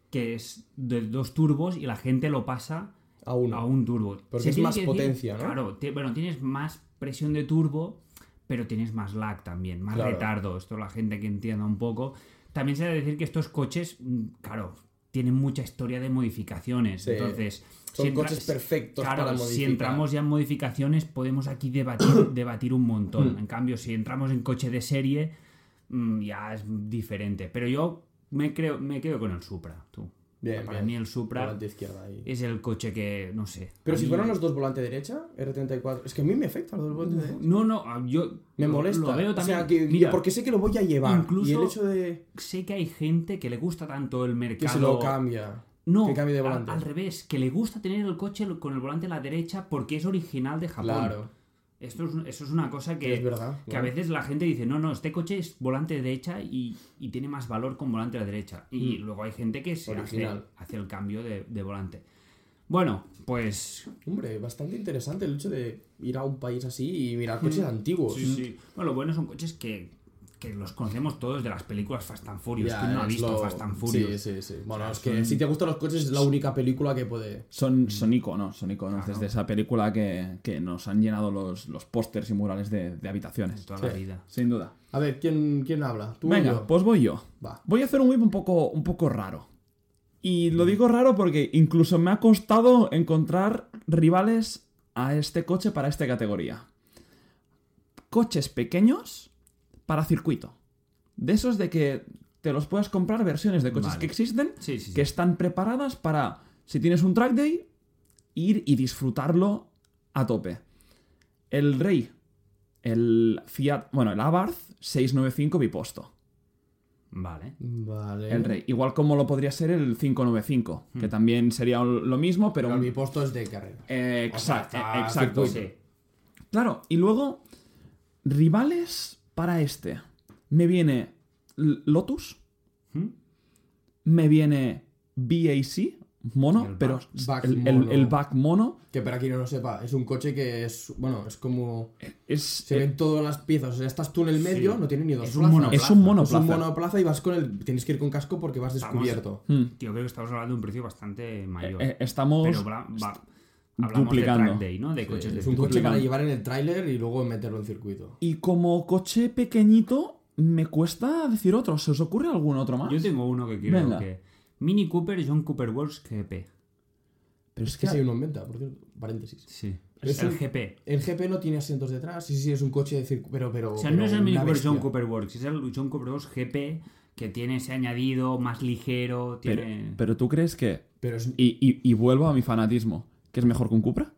[SPEAKER 3] Que es de dos turbos y la gente lo pasa
[SPEAKER 2] A uno.
[SPEAKER 3] a un turbo.
[SPEAKER 2] Porque
[SPEAKER 3] Se
[SPEAKER 2] es más
[SPEAKER 3] decir-
[SPEAKER 2] potencia, ¿no?
[SPEAKER 3] Claro, bueno, tienes más presión de turbo, pero tienes más lag también, más
[SPEAKER 2] Claro.
[SPEAKER 3] retardo. Esto la gente que entienda un poco. También se debe decir que estos coches, mm, claro, tienen mucha historia de modificaciones.
[SPEAKER 2] Sí.
[SPEAKER 3] Entonces,
[SPEAKER 2] Son
[SPEAKER 3] si entra-
[SPEAKER 2] coches perfectos
[SPEAKER 3] claro,
[SPEAKER 2] para
[SPEAKER 3] si entramos ya en modificaciones, podemos aquí debatir, debatir un montón.
[SPEAKER 2] Hmm.
[SPEAKER 3] En cambio, si entramos en coche de serie, mm, ya es diferente. Pero yo me, creo, me quedo con el Supra, tú.
[SPEAKER 2] Bien,
[SPEAKER 3] Para
[SPEAKER 2] bien.
[SPEAKER 3] mí el Supra es el coche que, no sé.
[SPEAKER 2] Pero si
[SPEAKER 3] mí-
[SPEAKER 2] fueran los dos volante derecha, R34, es que a mí me afecta lo del volante derecha.
[SPEAKER 3] No, no, yo
[SPEAKER 2] Me molesta.
[SPEAKER 3] Lo veo
[SPEAKER 2] O
[SPEAKER 3] también.
[SPEAKER 2] sea, que,
[SPEAKER 3] Mira,
[SPEAKER 2] porque sé que lo voy a llevar.
[SPEAKER 3] incluso-
[SPEAKER 2] y el hecho de
[SPEAKER 3] sé que hay gente que le gusta tanto el mercado.
[SPEAKER 2] que se lo cambia.
[SPEAKER 3] No,
[SPEAKER 2] que cambie de
[SPEAKER 3] a-
[SPEAKER 2] volante.
[SPEAKER 3] al revés, que le gusta tener el coche con el volante a la derecha porque es original de Japón.
[SPEAKER 2] Claro,
[SPEAKER 3] Esto es, eso es una cosa que,
[SPEAKER 2] es verdad.
[SPEAKER 3] que a veces la gente dice, no, no, este coche es volante derecha y, y tiene más valor con volante a la derecha. Y
[SPEAKER 2] Mm.
[SPEAKER 3] luego hay gente que se hace,
[SPEAKER 2] Original.
[SPEAKER 3] hace el cambio de, de volante. Bueno, pues
[SPEAKER 2] Hombre, bastante interesante el hecho de ir a un país así y mirar coches antiguos.
[SPEAKER 3] Mm. Sí, sí. Bueno, lo bueno son coches que, que los conocemos todos de las películas Fast and Furious.
[SPEAKER 2] Ya,
[SPEAKER 3] ¿Quién no ha visto
[SPEAKER 2] lo-
[SPEAKER 3] Fast and Furious?
[SPEAKER 2] Sí, sí, sí. Bueno,
[SPEAKER 3] O sea,
[SPEAKER 2] es que
[SPEAKER 3] son-
[SPEAKER 2] si te gustan los coches es la única película que puede.
[SPEAKER 1] Son, son iconos, son iconos
[SPEAKER 3] Claro.
[SPEAKER 1] desde esa película que, que nos han llenado los, los pósters y murales de, habitaciones.
[SPEAKER 3] toda
[SPEAKER 2] Sí.
[SPEAKER 3] la vida.
[SPEAKER 1] Sin duda.
[SPEAKER 2] A ver, ¿quién, quién habla? ¿Tú o
[SPEAKER 1] Venga,
[SPEAKER 2] yo?
[SPEAKER 1] pues voy yo.
[SPEAKER 2] Va.
[SPEAKER 1] Voy a hacer un whip un poco, un poco raro. Y lo digo raro porque incluso me ha costado encontrar rivales a este coche para esta categoría. Coches pequeños para circuito. De esos de que te los puedes comprar versiones de coches
[SPEAKER 3] Vale.
[SPEAKER 1] que existen,
[SPEAKER 3] Sí, sí, sí.
[SPEAKER 1] que están preparadas para, si tienes un track day, ir y disfrutarlo a tope. El Rey, el Fiat, bueno, el Abarth 695 biposto.
[SPEAKER 3] Vale.
[SPEAKER 2] Vale.
[SPEAKER 1] El Rey. Igual como lo podría ser el 595, que también sería lo mismo, pero...
[SPEAKER 2] Pero el biposto es de carrera.
[SPEAKER 1] Eh,
[SPEAKER 2] O sea,
[SPEAKER 1] exacto, exacto.
[SPEAKER 2] circuito.
[SPEAKER 1] Claro, y luego, rivales para este. Me viene Lotus,
[SPEAKER 3] ¿Mm?
[SPEAKER 1] me viene BAC, mono,
[SPEAKER 3] El
[SPEAKER 1] pero
[SPEAKER 3] back-
[SPEAKER 2] back
[SPEAKER 1] el, el-
[SPEAKER 2] mono.
[SPEAKER 1] el back mono
[SPEAKER 2] Que para quien no lo sepa, es un coche que es. Bueno, es como.
[SPEAKER 1] es,
[SPEAKER 2] Se ven todas las piezas. O sea, estás tú en el medio,
[SPEAKER 3] Sí.
[SPEAKER 2] no tiene ni dos
[SPEAKER 3] Es un monoplaza.
[SPEAKER 1] es un
[SPEAKER 2] Es
[SPEAKER 1] monoplaza.
[SPEAKER 2] un monoplaza y vas con el. Tienes que ir con casco porque vas
[SPEAKER 3] Estamos-
[SPEAKER 2] descubierto.
[SPEAKER 1] Hmm.
[SPEAKER 3] Tío, creo que estamos hablando de un precio bastante mayor.
[SPEAKER 1] Eh, eh, estamos
[SPEAKER 3] pero va- hablamos
[SPEAKER 1] duplicando.
[SPEAKER 3] de track day, ¿no? De coches de
[SPEAKER 2] es un coche para llevar en el tráiler y luego meterlo en circuito.
[SPEAKER 1] Y como coche pequeñito, me cuesta decir otro. ¿Se os ocurre algún otro más?
[SPEAKER 3] Yo tengo uno que quiero
[SPEAKER 1] Venga.
[SPEAKER 3] que, Mini Cooper John Cooper Works GP.
[SPEAKER 1] Pero es
[SPEAKER 2] Es que hay uno en venta, por cierto. Paréntesis.
[SPEAKER 3] Sí.
[SPEAKER 2] Es
[SPEAKER 3] el GP.
[SPEAKER 2] El GP no tiene asientos detrás. Sí, sí, es un coche de circuito. Pero, pero.
[SPEAKER 3] O sea,
[SPEAKER 2] pero
[SPEAKER 3] no es el Mini Cooper John. Cooper Works, es el John Cooper Works GP que tiene ese añadido más ligero,
[SPEAKER 1] pero,
[SPEAKER 3] tiene...
[SPEAKER 1] pero tú crees que.
[SPEAKER 2] Pero, es-
[SPEAKER 1] Y, y, y vuelvo a mi fanatismo. ¿Que es mejor que un Cupra?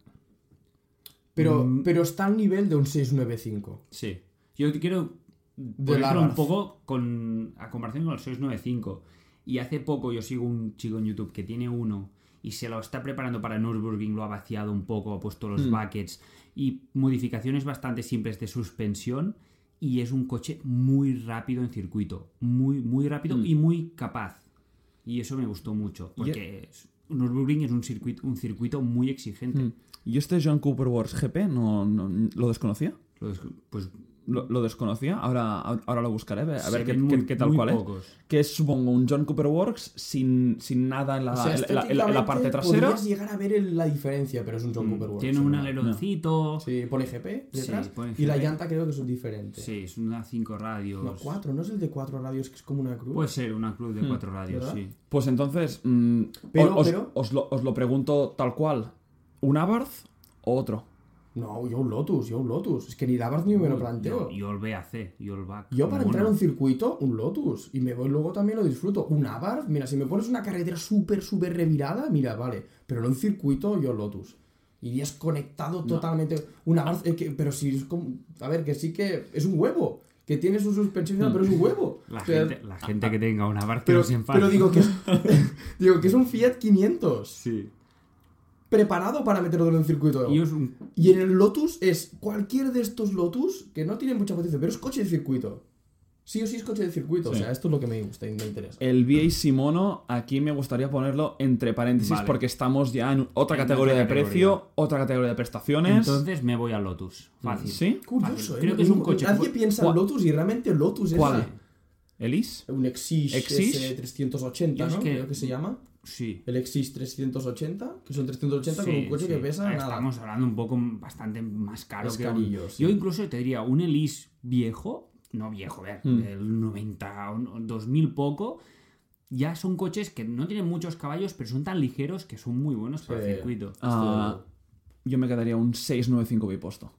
[SPEAKER 2] pero,
[SPEAKER 3] Mm.
[SPEAKER 2] pero está al nivel de un 695.
[SPEAKER 3] Sí. Yo te quiero
[SPEAKER 2] De
[SPEAKER 3] un poco con, a comparación con el 695. Y hace poco yo sigo un chico en YouTube que tiene uno y se lo está preparando para Nürburgring, lo ha vaciado un poco, ha puesto los
[SPEAKER 1] Mm.
[SPEAKER 3] buckets y modificaciones bastante simples de suspensión y es un coche muy rápido en circuito, muy muy rápido
[SPEAKER 1] Mm.
[SPEAKER 3] y muy capaz. Y eso me gustó mucho,
[SPEAKER 1] Y-
[SPEAKER 3] porque es- Nürburgring es un circuito, un circuito muy exigente.
[SPEAKER 1] Mm. ¿Y este John Cooper Wars GP no, no- lo desconocía?
[SPEAKER 3] Lo des- Pues
[SPEAKER 1] ¿Lo, lo desconocía? Ahora, ahora lo buscaré, a ver qué, qué- tal cual es. Que es, supongo, un John Cooper Works sin, sin nada en la,
[SPEAKER 2] O sea,
[SPEAKER 1] en la- en la- en la parte trasera.
[SPEAKER 2] Podrías llegar a ver el- la diferencia, pero es un John
[SPEAKER 3] Mm,
[SPEAKER 2] Cooper Works.
[SPEAKER 3] Tiene un aleroncito.
[SPEAKER 2] Sí, pone GP detrás.
[SPEAKER 3] Sí, pone
[SPEAKER 2] Y la llanta creo que es diferente.
[SPEAKER 3] Sí, es una 5 radios.
[SPEAKER 2] No, 4, ¿no es el de 4 radios que es como una cruz?
[SPEAKER 3] Puede ser una cruz de
[SPEAKER 1] Hmm,
[SPEAKER 3] 4 radios,
[SPEAKER 2] ¿verdad?
[SPEAKER 3] sí.
[SPEAKER 1] Pues entonces, mm,
[SPEAKER 2] Pero-
[SPEAKER 1] os,
[SPEAKER 2] pero-
[SPEAKER 1] os lo, os lo pregunto tal cual. ¿Un Abarth o otro?
[SPEAKER 2] No, yo un Lotus, yo un Lotus. Es que ni Davars ni me lo planteo.
[SPEAKER 3] Yo, yo el BAC, yo el BAC.
[SPEAKER 2] Yo para entrar a un circuito, un Lotus. Y me voy luego también lo disfruto. Un Abarth, mira, si me pones una carretera súper, súper revirada, mira, vale. Pero en un circuito, yo Lotus. Irías conectado totalmente. Un Abarth, eh, que- pero si es como. A ver, que sí que es un huevo. Que tiene su suspensión, pero es un huevo.
[SPEAKER 3] La
[SPEAKER 2] O sea,
[SPEAKER 3] gente, la gente que tenga una Abarth
[SPEAKER 2] pero,
[SPEAKER 3] no se enfade.
[SPEAKER 2] pero digo que es. digo que es un Fiat 500.
[SPEAKER 3] Sí.
[SPEAKER 2] Preparado para meterlo en un circuito.
[SPEAKER 3] Y es un...
[SPEAKER 2] Y en el Lotus es cualquier de estos Lotus que no tienen mucha potencia, pero es coche de circuito. Sí o sí es coche de circuito.
[SPEAKER 1] Sí.
[SPEAKER 2] O sea, esto es lo que me gusta y me interesa.
[SPEAKER 1] El VA Simono, aquí me gustaría ponerlo entre paréntesis
[SPEAKER 3] Vale.
[SPEAKER 1] porque estamos ya en otra
[SPEAKER 3] En
[SPEAKER 1] categoría de
[SPEAKER 3] categoría.
[SPEAKER 1] precio, otra categoría de prestaciones.
[SPEAKER 3] Entonces me voy a Lotus. Fácil.
[SPEAKER 1] ¿Sí?
[SPEAKER 2] Curioso,
[SPEAKER 3] Fácil.
[SPEAKER 2] ¿eh?
[SPEAKER 3] Creo que es un coche.
[SPEAKER 2] Nadie piensa en. Lotus y realmente Lotus
[SPEAKER 1] ¿Cuál? ¿Elis?
[SPEAKER 2] un Exige,
[SPEAKER 1] Exige.
[SPEAKER 2] S380,
[SPEAKER 3] Yo es
[SPEAKER 2] ¿no?
[SPEAKER 3] que-
[SPEAKER 2] Creo que se llama.
[SPEAKER 3] Sí.
[SPEAKER 2] El Exige 380, que son 380 con
[SPEAKER 3] Sí,
[SPEAKER 2] un coche
[SPEAKER 3] sí.
[SPEAKER 2] que pesa
[SPEAKER 3] Ah,
[SPEAKER 2] nada.
[SPEAKER 3] Estamos hablando un poco bastante más caro que un-
[SPEAKER 2] carillo, sí.
[SPEAKER 3] Yo incluso te diría, un Elise viejo, no viejo, ver,
[SPEAKER 1] Mm.
[SPEAKER 3] del 90, un- 2000 poco, ya son coches que no tienen muchos caballos, pero son tan ligeros que son muy buenos para el circuito.
[SPEAKER 1] Ah, yo me quedaría un 695 biposto.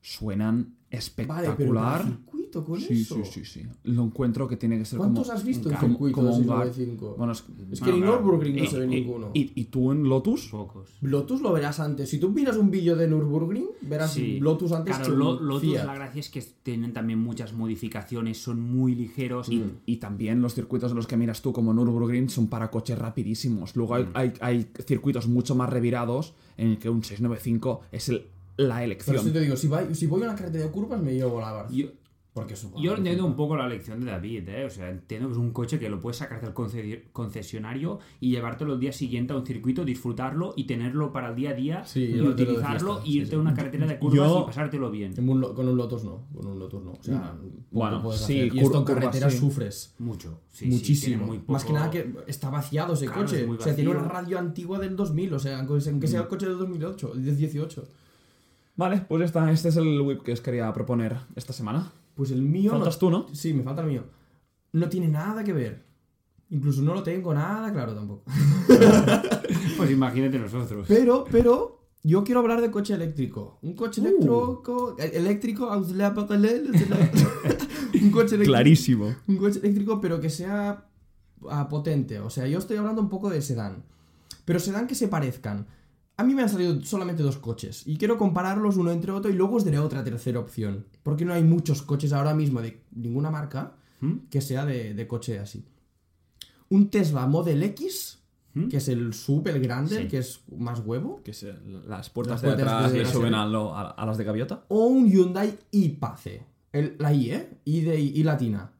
[SPEAKER 1] Suenan
[SPEAKER 2] Vale, pero
[SPEAKER 1] espectacular.
[SPEAKER 2] para circuito con
[SPEAKER 1] sí,
[SPEAKER 2] eso.
[SPEAKER 1] sí, sí, sí. Lo encuentro que tiene que ser como...
[SPEAKER 2] ¿Cuántos has visto en
[SPEAKER 1] como-
[SPEAKER 2] circuito
[SPEAKER 1] como
[SPEAKER 2] de
[SPEAKER 1] un gar-
[SPEAKER 2] 695?
[SPEAKER 1] Bueno, es,
[SPEAKER 2] es que
[SPEAKER 3] bueno,
[SPEAKER 2] ni
[SPEAKER 3] claro.
[SPEAKER 2] Nürburgring no
[SPEAKER 1] y,
[SPEAKER 2] se ve
[SPEAKER 1] y-
[SPEAKER 2] ninguno.
[SPEAKER 1] y- y tú en Lotus?
[SPEAKER 3] Pocos.
[SPEAKER 2] Lotus lo verás antes. Si tú miras un vídeo de Nürburgring, verás
[SPEAKER 3] Sí.
[SPEAKER 2] Lotus antes
[SPEAKER 3] Claro,
[SPEAKER 2] que
[SPEAKER 3] Lo-
[SPEAKER 2] un
[SPEAKER 3] Lotus
[SPEAKER 2] Fiat.
[SPEAKER 3] la gracia es que tienen también muchas modificaciones, son muy ligeros y
[SPEAKER 2] Mm.
[SPEAKER 1] Y también los circuitos de los que miras tú, como Nürburgring, son para coches rapidísimos. Luego
[SPEAKER 2] Mm.
[SPEAKER 1] hay, hay, hay circuitos mucho más revirados en el que un 695 es el- la
[SPEAKER 2] Pero
[SPEAKER 1] elección.
[SPEAKER 2] si te digo, si, voy a una carretera de curvas, me llevo la
[SPEAKER 3] yo,
[SPEAKER 2] Porque
[SPEAKER 3] yo entiendo un poco la lección de David, ¿eh? O sea, entiendo que es un coche que lo puedes sacar del conce- concesionario y llevártelo el día siguiente a un circuito, disfrutarlo y tenerlo para el día a día
[SPEAKER 2] Sí,
[SPEAKER 3] y utilizarlo
[SPEAKER 2] fiesta,
[SPEAKER 3] y
[SPEAKER 2] sí,
[SPEAKER 3] irte
[SPEAKER 2] sí.
[SPEAKER 3] a una carretera de curvas
[SPEAKER 1] Yo-
[SPEAKER 3] y pasártelo bien.
[SPEAKER 2] En un lo- con un Lotus no. Con un Lotus no. O sea, poco
[SPEAKER 1] Bueno,
[SPEAKER 2] puedes
[SPEAKER 1] sí,
[SPEAKER 2] hacer. Y
[SPEAKER 1] cur-
[SPEAKER 2] esto en carretera
[SPEAKER 1] sí.
[SPEAKER 2] sufres.
[SPEAKER 3] Mucho,
[SPEAKER 2] Muchísimo. Más que nada que está vaciado ese
[SPEAKER 3] Claro,
[SPEAKER 2] coche.
[SPEAKER 3] es
[SPEAKER 2] o sea, tiene una radio antigua del 2000. O sea, aunque sea el coche del 2008, del 18.
[SPEAKER 1] Vale, pues ya está. Este es el whip que os quería proponer esta semana.
[SPEAKER 2] Pues el mío. no-
[SPEAKER 1] Faltas tú, ¿no?
[SPEAKER 2] Sí, me falta el mío. No tiene nada que ver. Incluso no lo tengo nada claro tampoco.
[SPEAKER 3] Pues imagínate nosotros.
[SPEAKER 2] Pero, pero, yo quiero hablar de coche eléctrico. Un coche
[SPEAKER 1] Uh.
[SPEAKER 2] eléctrico. eh, Eléctrico. un coche eléctrico.
[SPEAKER 1] Clarísimo.
[SPEAKER 2] Un coche eléctrico, pero que sea ah, potente. O sea, yo estoy hablando un poco de sedán. Pero sedán que se parezcan. A mí me han salido solamente dos coches. Y quiero compararlos uno entre otro y luego os daré otra tercera opción. Porque no hay muchos coches ahora mismo de ninguna marca
[SPEAKER 3] ¿Mm?
[SPEAKER 2] que sea de, de coche así. Un Tesla Model X,
[SPEAKER 3] ¿Mm?
[SPEAKER 2] que es el sub, el grande,
[SPEAKER 3] Sí.
[SPEAKER 2] el que es más huevo.
[SPEAKER 1] Que se- las puertas
[SPEAKER 2] Las
[SPEAKER 1] de
[SPEAKER 2] puertas
[SPEAKER 1] atrás
[SPEAKER 2] de
[SPEAKER 1] le suben a, lo- a- a las de gaviota.
[SPEAKER 2] O un Hyundai i-Pace. El- La I, ¿eh? I de I latina.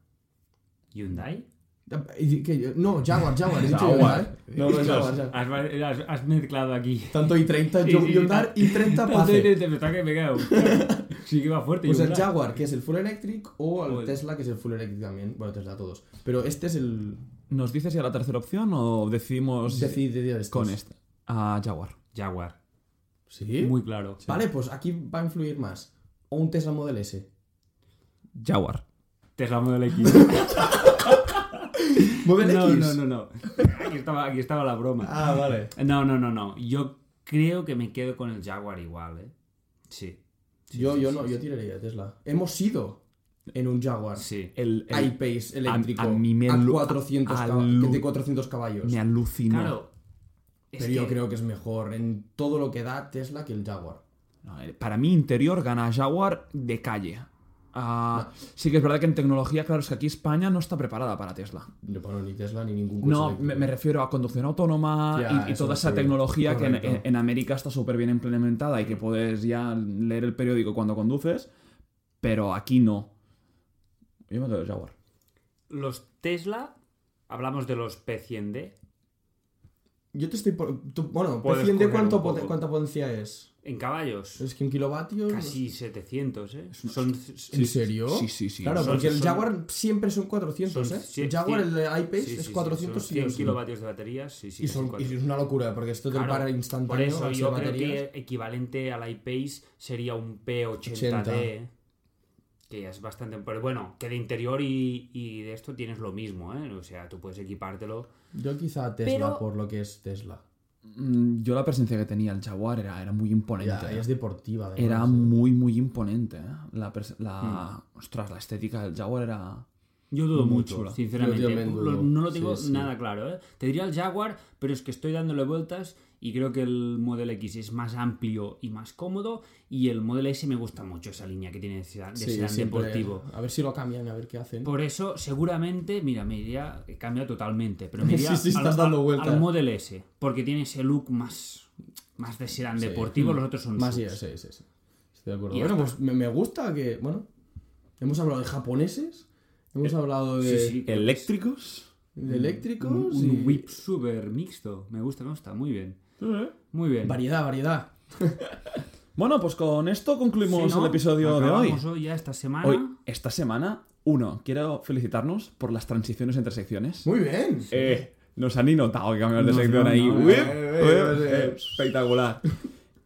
[SPEAKER 3] ¿Hyundai?
[SPEAKER 2] No, Jaguar, Jaguar. He dicho
[SPEAKER 1] Jaguar.
[SPEAKER 2] No, no, Jaguar, Jaguar.
[SPEAKER 3] Has, has- mezclado aquí.
[SPEAKER 2] Tanto i30,
[SPEAKER 3] Sí,
[SPEAKER 2] yo- i30
[SPEAKER 3] Te,
[SPEAKER 2] Pace.
[SPEAKER 3] te, te, me está que me quedo. Sí que va fuerte.
[SPEAKER 2] Pues el. Jaguar, que es el full electric, o el Tesla, que es el full electric también. Bueno, Tesla todos. Pero este es el...
[SPEAKER 1] ¿Nos dices ya la tercera opción o decidimos con este? A Jaguar.
[SPEAKER 3] Jaguar.
[SPEAKER 2] ¿Sí?
[SPEAKER 3] Muy claro.
[SPEAKER 2] Vale, pues aquí va a influir más. O un Tesla Model S.
[SPEAKER 1] Jaguar.
[SPEAKER 3] Tesla Model X. No,
[SPEAKER 2] X.
[SPEAKER 3] no, no, no. Aquí estaba, aquí estaba la broma.
[SPEAKER 2] Ah, vale.
[SPEAKER 3] No, no, no, no. Yo creo que me quedo con el Jaguar igual, ¿eh? Sí. Sí,
[SPEAKER 2] yo,
[SPEAKER 3] sí,
[SPEAKER 2] yo
[SPEAKER 3] sí,
[SPEAKER 2] no,
[SPEAKER 3] sí.
[SPEAKER 2] yo tiraría Tesla. Hemos ido en un Jaguar.
[SPEAKER 3] Sí.
[SPEAKER 1] El, el-
[SPEAKER 2] iPace eléctrico
[SPEAKER 1] a mí me
[SPEAKER 2] a
[SPEAKER 1] alu-
[SPEAKER 2] 400,
[SPEAKER 1] a-
[SPEAKER 2] de 400 caballos.
[SPEAKER 1] me alucinó.
[SPEAKER 3] Claro. es
[SPEAKER 2] Pero yo
[SPEAKER 3] que-
[SPEAKER 2] creo que es mejor en todo lo que da Tesla que el Jaguar.
[SPEAKER 1] No, eh, Para mí, interior gana Jaguar de calle. Ah, Sí que es verdad que en tecnología, claro, es que aquí España no está preparada para Tesla.
[SPEAKER 2] No, bueno, ni Tesla ni ningún coche
[SPEAKER 1] No, me, me refiero a conducción autónoma y, toda esa tecnología que en, América está súper bien implementada y que puedes ya leer el periódico cuando conduces, pero aquí no. Yo me quedo Jaguar.
[SPEAKER 3] Los Tesla, hablamos de los P100D.
[SPEAKER 2] Yo te estoy... por- tú- bueno,
[SPEAKER 3] Puedes
[SPEAKER 2] P100D
[SPEAKER 3] coger
[SPEAKER 2] ¿cuánto. ¿cuánta potencia es?
[SPEAKER 3] En caballos,
[SPEAKER 2] Es que en kilovatios...
[SPEAKER 3] casi 700, ¿eh? Son,
[SPEAKER 2] ¿En serio?
[SPEAKER 1] Sí, sí, sí.
[SPEAKER 2] Claro,
[SPEAKER 3] Son-
[SPEAKER 2] porque el
[SPEAKER 3] son-
[SPEAKER 2] Jaguar siempre son 400,
[SPEAKER 3] son
[SPEAKER 2] ¿eh? el Jaguar, el de iPace,
[SPEAKER 3] sí, sí,
[SPEAKER 2] es
[SPEAKER 3] sí,
[SPEAKER 2] 400
[SPEAKER 3] son
[SPEAKER 2] sí o
[SPEAKER 3] 100
[SPEAKER 2] sí.
[SPEAKER 3] kilovatios de batería, sí, sí.
[SPEAKER 2] Y,
[SPEAKER 3] son
[SPEAKER 2] son, y
[SPEAKER 3] 400.
[SPEAKER 2] es una locura, porque esto
[SPEAKER 3] Claro,
[SPEAKER 2] para
[SPEAKER 3] Por
[SPEAKER 2] instantáneo,
[SPEAKER 3] eso
[SPEAKER 2] base
[SPEAKER 3] yo creo
[SPEAKER 2] baterías,
[SPEAKER 3] que equivalente al iPace sería un P80D. Que ya es bastante. Pero bueno, que de interior y, y de esto tienes lo mismo, ¿eh? O sea, tú puedes equipártelo.
[SPEAKER 2] Yo quizá Tesla
[SPEAKER 3] Pero-
[SPEAKER 2] por lo que es Tesla.
[SPEAKER 1] Mm, Yo la presencia que tenía el Jaguar era, era muy imponente.
[SPEAKER 2] Ya,
[SPEAKER 1] ¿eh?
[SPEAKER 2] es deportiva. además,
[SPEAKER 1] Era muy, muy imponente. ¿eh? La, la-
[SPEAKER 2] Hmm.
[SPEAKER 1] Ostras, la estética del Jaguar era...
[SPEAKER 3] Yo dudo
[SPEAKER 1] Muy
[SPEAKER 3] mucho,
[SPEAKER 1] chula.
[SPEAKER 3] sinceramente.
[SPEAKER 2] Dudo.
[SPEAKER 3] no lo tengo
[SPEAKER 2] Sí, sí.
[SPEAKER 3] nada claro, ¿eh? Te diría el Jaguar, pero es que estoy dándole vueltas y creo que el Model X es más amplio y más cómodo y el Model S me gusta mucho esa línea que tiene de sedán, de
[SPEAKER 2] Sí,
[SPEAKER 3] sedán
[SPEAKER 2] siempre-
[SPEAKER 3] deportivo.
[SPEAKER 2] A ver si lo cambian, a ver qué hacen.
[SPEAKER 3] Por eso, seguramente, mira, me iría, cambia totalmente, pero me iría
[SPEAKER 2] Sí, sí,
[SPEAKER 3] al,
[SPEAKER 2] estás dando
[SPEAKER 3] al- Model S, porque tiene ese look más, más de sedán
[SPEAKER 2] Sí.
[SPEAKER 3] deportivo, los otros son
[SPEAKER 2] Más sí,
[SPEAKER 3] subs.
[SPEAKER 2] sí, sí, sí. Estoy de acuerdo.
[SPEAKER 3] Y
[SPEAKER 2] Bueno, pues me, me gusta que, bueno, hemos hablado de japoneses, hemos hablado de,
[SPEAKER 1] ¿Eléctricos?
[SPEAKER 2] de eléctricos
[SPEAKER 3] Un,
[SPEAKER 2] y
[SPEAKER 3] un whip super mixto, me gusta, me gusta, muy bien. Muy bien.
[SPEAKER 2] variedad, variedad.
[SPEAKER 1] Bueno, pues con esto concluimos el episodio de hoy.
[SPEAKER 3] Hoy ya esta semana.
[SPEAKER 1] Hoy, esta semana, uno, quiero felicitarnos por las transiciones entre secciones.
[SPEAKER 2] Muy bien.
[SPEAKER 1] Eh, nos han ni notado que cambiamos de
[SPEAKER 3] No,
[SPEAKER 1] sección
[SPEAKER 3] no,
[SPEAKER 1] ahí.
[SPEAKER 2] eh, eh,
[SPEAKER 1] espectacular.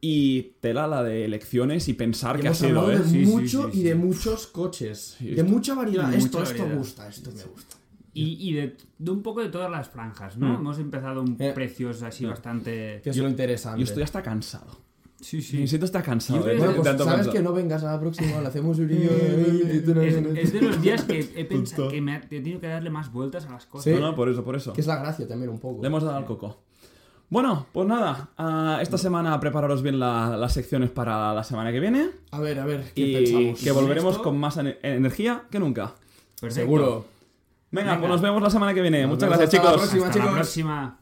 [SPEAKER 1] Y tela la de elecciones y pensar
[SPEAKER 2] Y
[SPEAKER 1] que ha sido,
[SPEAKER 2] hablado
[SPEAKER 1] ¿eh?
[SPEAKER 2] de
[SPEAKER 3] Sí, sí,
[SPEAKER 2] mucho
[SPEAKER 3] sí,
[SPEAKER 2] y de muchos coches.
[SPEAKER 1] Sí,
[SPEAKER 2] de
[SPEAKER 1] esto-
[SPEAKER 2] mucha variedad.
[SPEAKER 3] de
[SPEAKER 2] esto,
[SPEAKER 3] mucha
[SPEAKER 2] esto
[SPEAKER 3] variedad.
[SPEAKER 2] gusta, esto me gusta.
[SPEAKER 3] Y, y de, de un poco de todas las franjas, ¿no?
[SPEAKER 1] Mm.
[SPEAKER 3] Hemos empezado un
[SPEAKER 2] Eh.
[SPEAKER 3] precios así bastante.
[SPEAKER 2] Que es lo interesante.
[SPEAKER 1] Yo estoy hasta cansado.
[SPEAKER 3] Sí, sí.
[SPEAKER 1] Me siento hasta cansado
[SPEAKER 3] Yo creo
[SPEAKER 2] Bueno, pues
[SPEAKER 1] tanto
[SPEAKER 2] sabes
[SPEAKER 1] pensar.
[SPEAKER 2] que no vengas a la próxima, le hacemos un no-
[SPEAKER 3] Es, es de los días que he pensado que me ha- he tenido que darle más vueltas a las cosas.
[SPEAKER 2] Sí.
[SPEAKER 1] No, no, por eso, por eso.
[SPEAKER 2] Que es la gracia también un poco.
[SPEAKER 1] Le hemos dado al coco. Bueno, pues nada, ah, esta semana prepararos bien la- las secciones para la semana que viene
[SPEAKER 2] A ver, a ver, ¿qué
[SPEAKER 1] y
[SPEAKER 2] pensamos?
[SPEAKER 1] que volveremos
[SPEAKER 3] esto?
[SPEAKER 1] con más ene- energía que nunca.
[SPEAKER 3] Perfecto.
[SPEAKER 2] Seguro.
[SPEAKER 1] Venga,
[SPEAKER 3] Venga.
[SPEAKER 1] pues nos vemos la semana que viene.
[SPEAKER 2] Nos
[SPEAKER 1] Muchas gracias,
[SPEAKER 2] hasta la
[SPEAKER 1] chicos.
[SPEAKER 2] próxima.
[SPEAKER 3] Hasta la
[SPEAKER 2] chicos.
[SPEAKER 3] próxima.